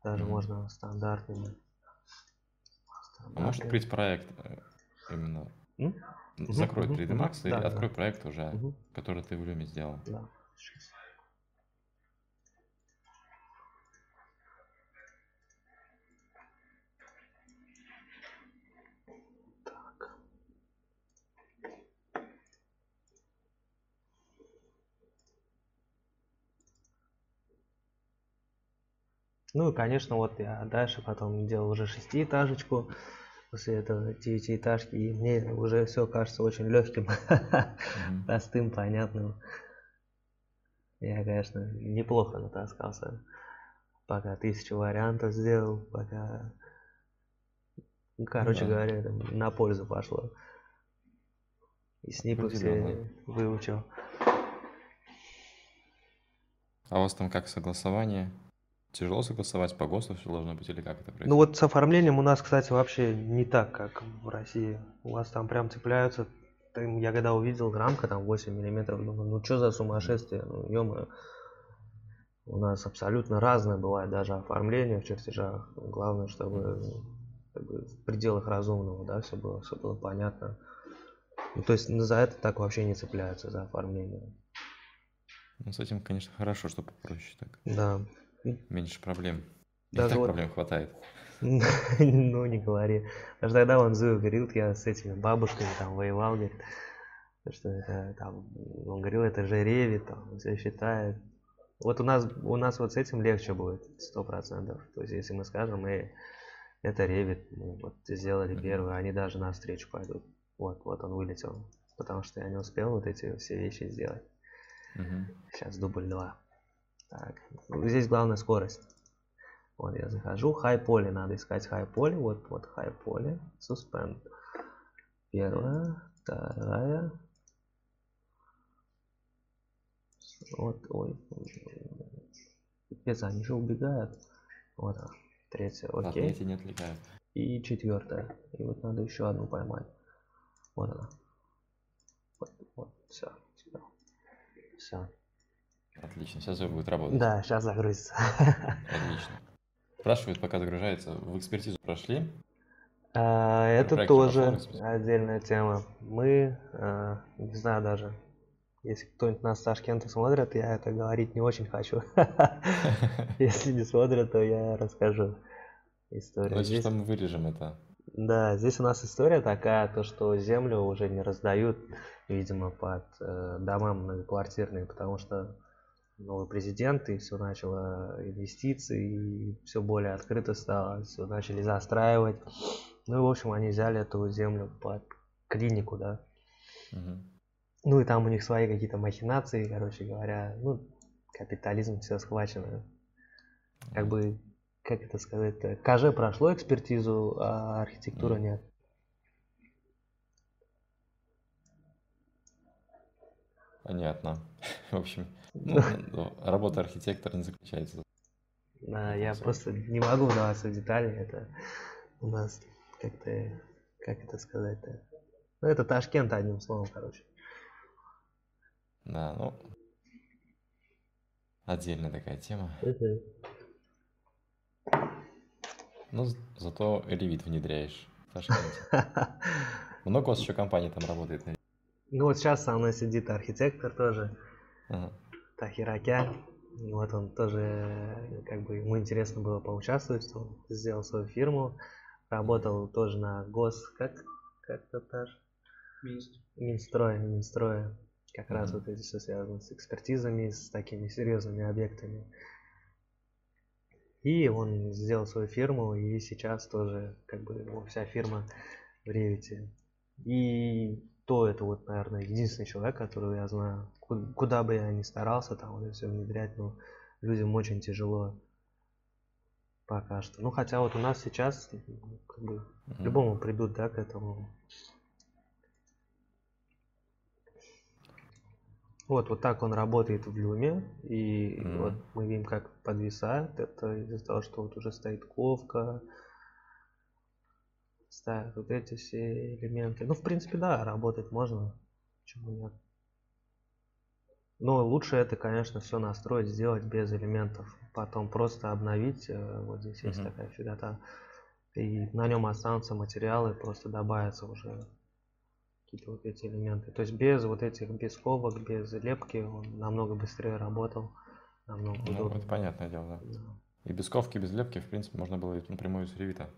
B: Даже можно стандартными.
A: А можешь открыть проект э, именно?
B: М?
A: Закрой
B: мгм,
A: 3D
B: мгм.
A: Max и
B: Да, да.
A: открой проект уже,
B: Мгм,
A: который ты в Люме сделал.
B: да. Сейчас. Ну и, конечно, вот я дальше потом делал уже шестиэтажечку, после этого девятиэтажки, и мне уже все кажется очень легким, простым, понятным. Я, конечно, неплохо натаскался, пока тысячу вариантов сделал, пока, ну, короче
A: да.
B: говоря, это на пользу пошло. И снипы все
A: Определенно.
B: выучил.
A: А у вас там как согласование? Тяжело согласовать по ГОСТу все должно быть или как это происходит?
B: Ну вот с оформлением у нас, кстати, вообще не так, как в России. У вас там прям цепляются. Там Я когда увидел рамка там 8 миллиметров, думаю, ну что за сумасшествие, ну ё У нас абсолютно разное бывает даже оформление в чертежах. Главное, чтобы как бы, в пределах разумного, да, все было, все было понятно. Ну, то есть ну, за это так вообще не цепляются, за оформление.
A: Ну, с этим, конечно, хорошо, что попроще так.
B: Да.
A: Меньше проблем. И
B: Даже
A: так
B: вот-
A: проблем хватает.
B: Ну, не говори. Даже тогда он Зою говорил, я с этими бабушками там воевал, говорит, что это там, он говорил, это же ревит, там, все считает. Вот у нас, у нас вот с этим легче будет, сто процентов. То есть, если мы скажем, эй, это ревит, ну, вот сделали
A: Мгм.
B: первый, они даже навстречу пойдут. Вот, вот он вылетел. Потому что я не успел вот эти все вещи сделать.
A: Мгм.
B: Сейчас дубль 2. Так, ну, здесь главная скорость. Вот я захожу, хай поле, надо искать хай поле, вот, вот хай поле, suspend. Первая, вторая. Вот, ой. Пипец, они же убегают. Вот она, третья, окей.
A: третий не отвлекает.
B: И четвертая. И вот надо еще одну поймать. Вот она. Вот, вот, все, все.
A: Отлично, сейчас все будет работать.
B: Да, сейчас загрузится.
A: Отлично. Спрашивают, пока загружается, в экспертизу прошли?
B: А, Это тоже отдельная тема. Мы, а, не знаю даже, если кто-нибудь нас с Ташкента смотрит, я это говорить не очень хочу. Если не смотрят, то я расскажу историю.
A: Ну,
B: Здесь-
A: что, мы вырежем это.
B: Да, здесь у нас история такая, то что землю уже не раздают, видимо, под э, дома многоквартирные, потому что новый президент, и все начало инвестиции, и все более открыто стало, все начали застраивать. Ну и, в общем, они взяли эту землю под клинику, да.
A: Мгм.
B: Ну и там у них свои какие-то махинации, короче говоря, ну, капитализм все схвачено. Как бы, как это сказать-то, КЖ прошло экспертизу, а архитектура нет.
A: Понятно. В общем, ну, ну, работа архитектора не заключается.
B: Да, я просто не могу вдаваться в детали. Это у нас как-то, как это сказать-то? Ну, это Ташкент, одним словом, короче.
A: Да, ну, отдельная такая тема. Ну, зато ревит внедряешь в Ташкенте. Много у вас еще компаний там работает?
B: Ну, вот сейчас со мной сидит архитектор тоже,
A: Ага.
B: Тахиракян. И вот он тоже, э, как бы, ему интересно было поучаствовать, он сделал свою фирму, работал тоже на гос, как, как это даже? Минстрой, Минстроя. Как раз
A: Мгм.
B: вот эти все связано с экспертизами, с такими серьезными объектами. И он сделал свою фирму, и сейчас тоже, как бы, его вся фирма в Ревите. И то это вот, наверное, единственный человек, которого я знаю. Куда бы я ни старался там вот все внедрять, но людям очень тяжело пока что. Ну, хотя вот у нас сейчас как бы mm-hmm. любому придут, да, к этому. Вот, вот так он работает в люме, и mm-hmm. вот мы видим, как подвисает. Это из-за того, что вот уже стоит ковка, ставят вот эти все элементы. Ну, в принципе, да, работать можно. Почему нет? Но лучше это, конечно, все настроить, сделать без элементов. Потом просто обновить. Э, вот здесь есть mm-hmm. такая фигота. И на нем останутся материалы, просто добавятся уже какие-то вот эти элементы. То есть без вот этих, без ковок, без лепки он намного быстрее работал. Намного
A: ну, удобнее. это понятное дело, да. да. И без ковки, без лепки, в принципе, можно было напрямую из ревита.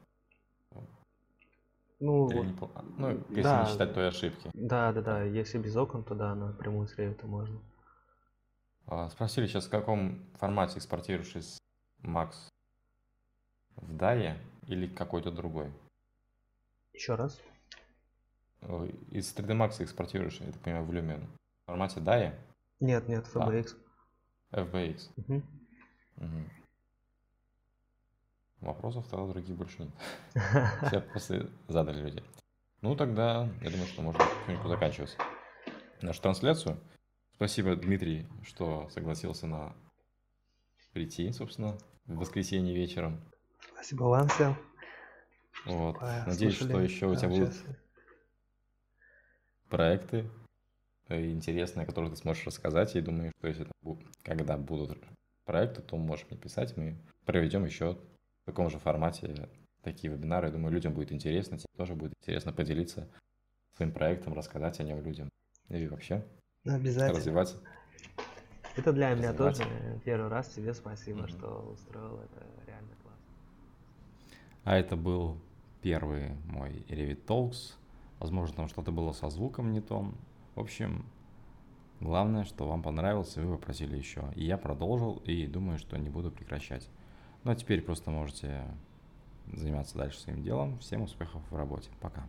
B: Ну,
A: Или не, ну если да, не считать той ошибки.
B: Да, да, да. Если без окон, то да, напрямую с ревита можно.
A: А, спросили сейчас, в каком формате экспортируешь из Max? В DAI или какой-то другой?
B: Еще раз.
A: Из 3D Max экспортируешь, я так понимаю, в Lumen. В формате DAI?
B: Нет, нет, FBX.
A: А, FBX. Угу. Угу. Вопросов тогда других больше нет. Все просто задали люди. Ну тогда, я думаю, что можно потихоньку заканчивать нашу трансляцию. Спасибо, Дмитрий, что согласился на прийти, собственно, в воскресенье вечером.
B: Спасибо вам всем.
A: Вот. Надеюсь, что еще у тебя будут проекты э, интересные, которые ты сможешь рассказать. И думаю, что если когда будут проекты, то можешь мне писать, мы проведем еще в таком же формате такие вебинары. Я думаю, людям будет интересно, тебе тоже будет интересно поделиться своим проектом, рассказать о нем людям. И вообще
B: Обязательно.
A: Развивать.
B: Это для меня тоже первый раз. Тебе спасибо, mm-hmm. что устроил это реально классно.
A: А это был первый мой Revit Talks. Возможно, там что-то было со звуком не то. В общем, главное, что вам понравилось, и вы попросили еще. И я продолжил, и думаю, что не буду прекращать. Ну а теперь просто можете заниматься дальше своим делом. Всем успехов в работе. Пока.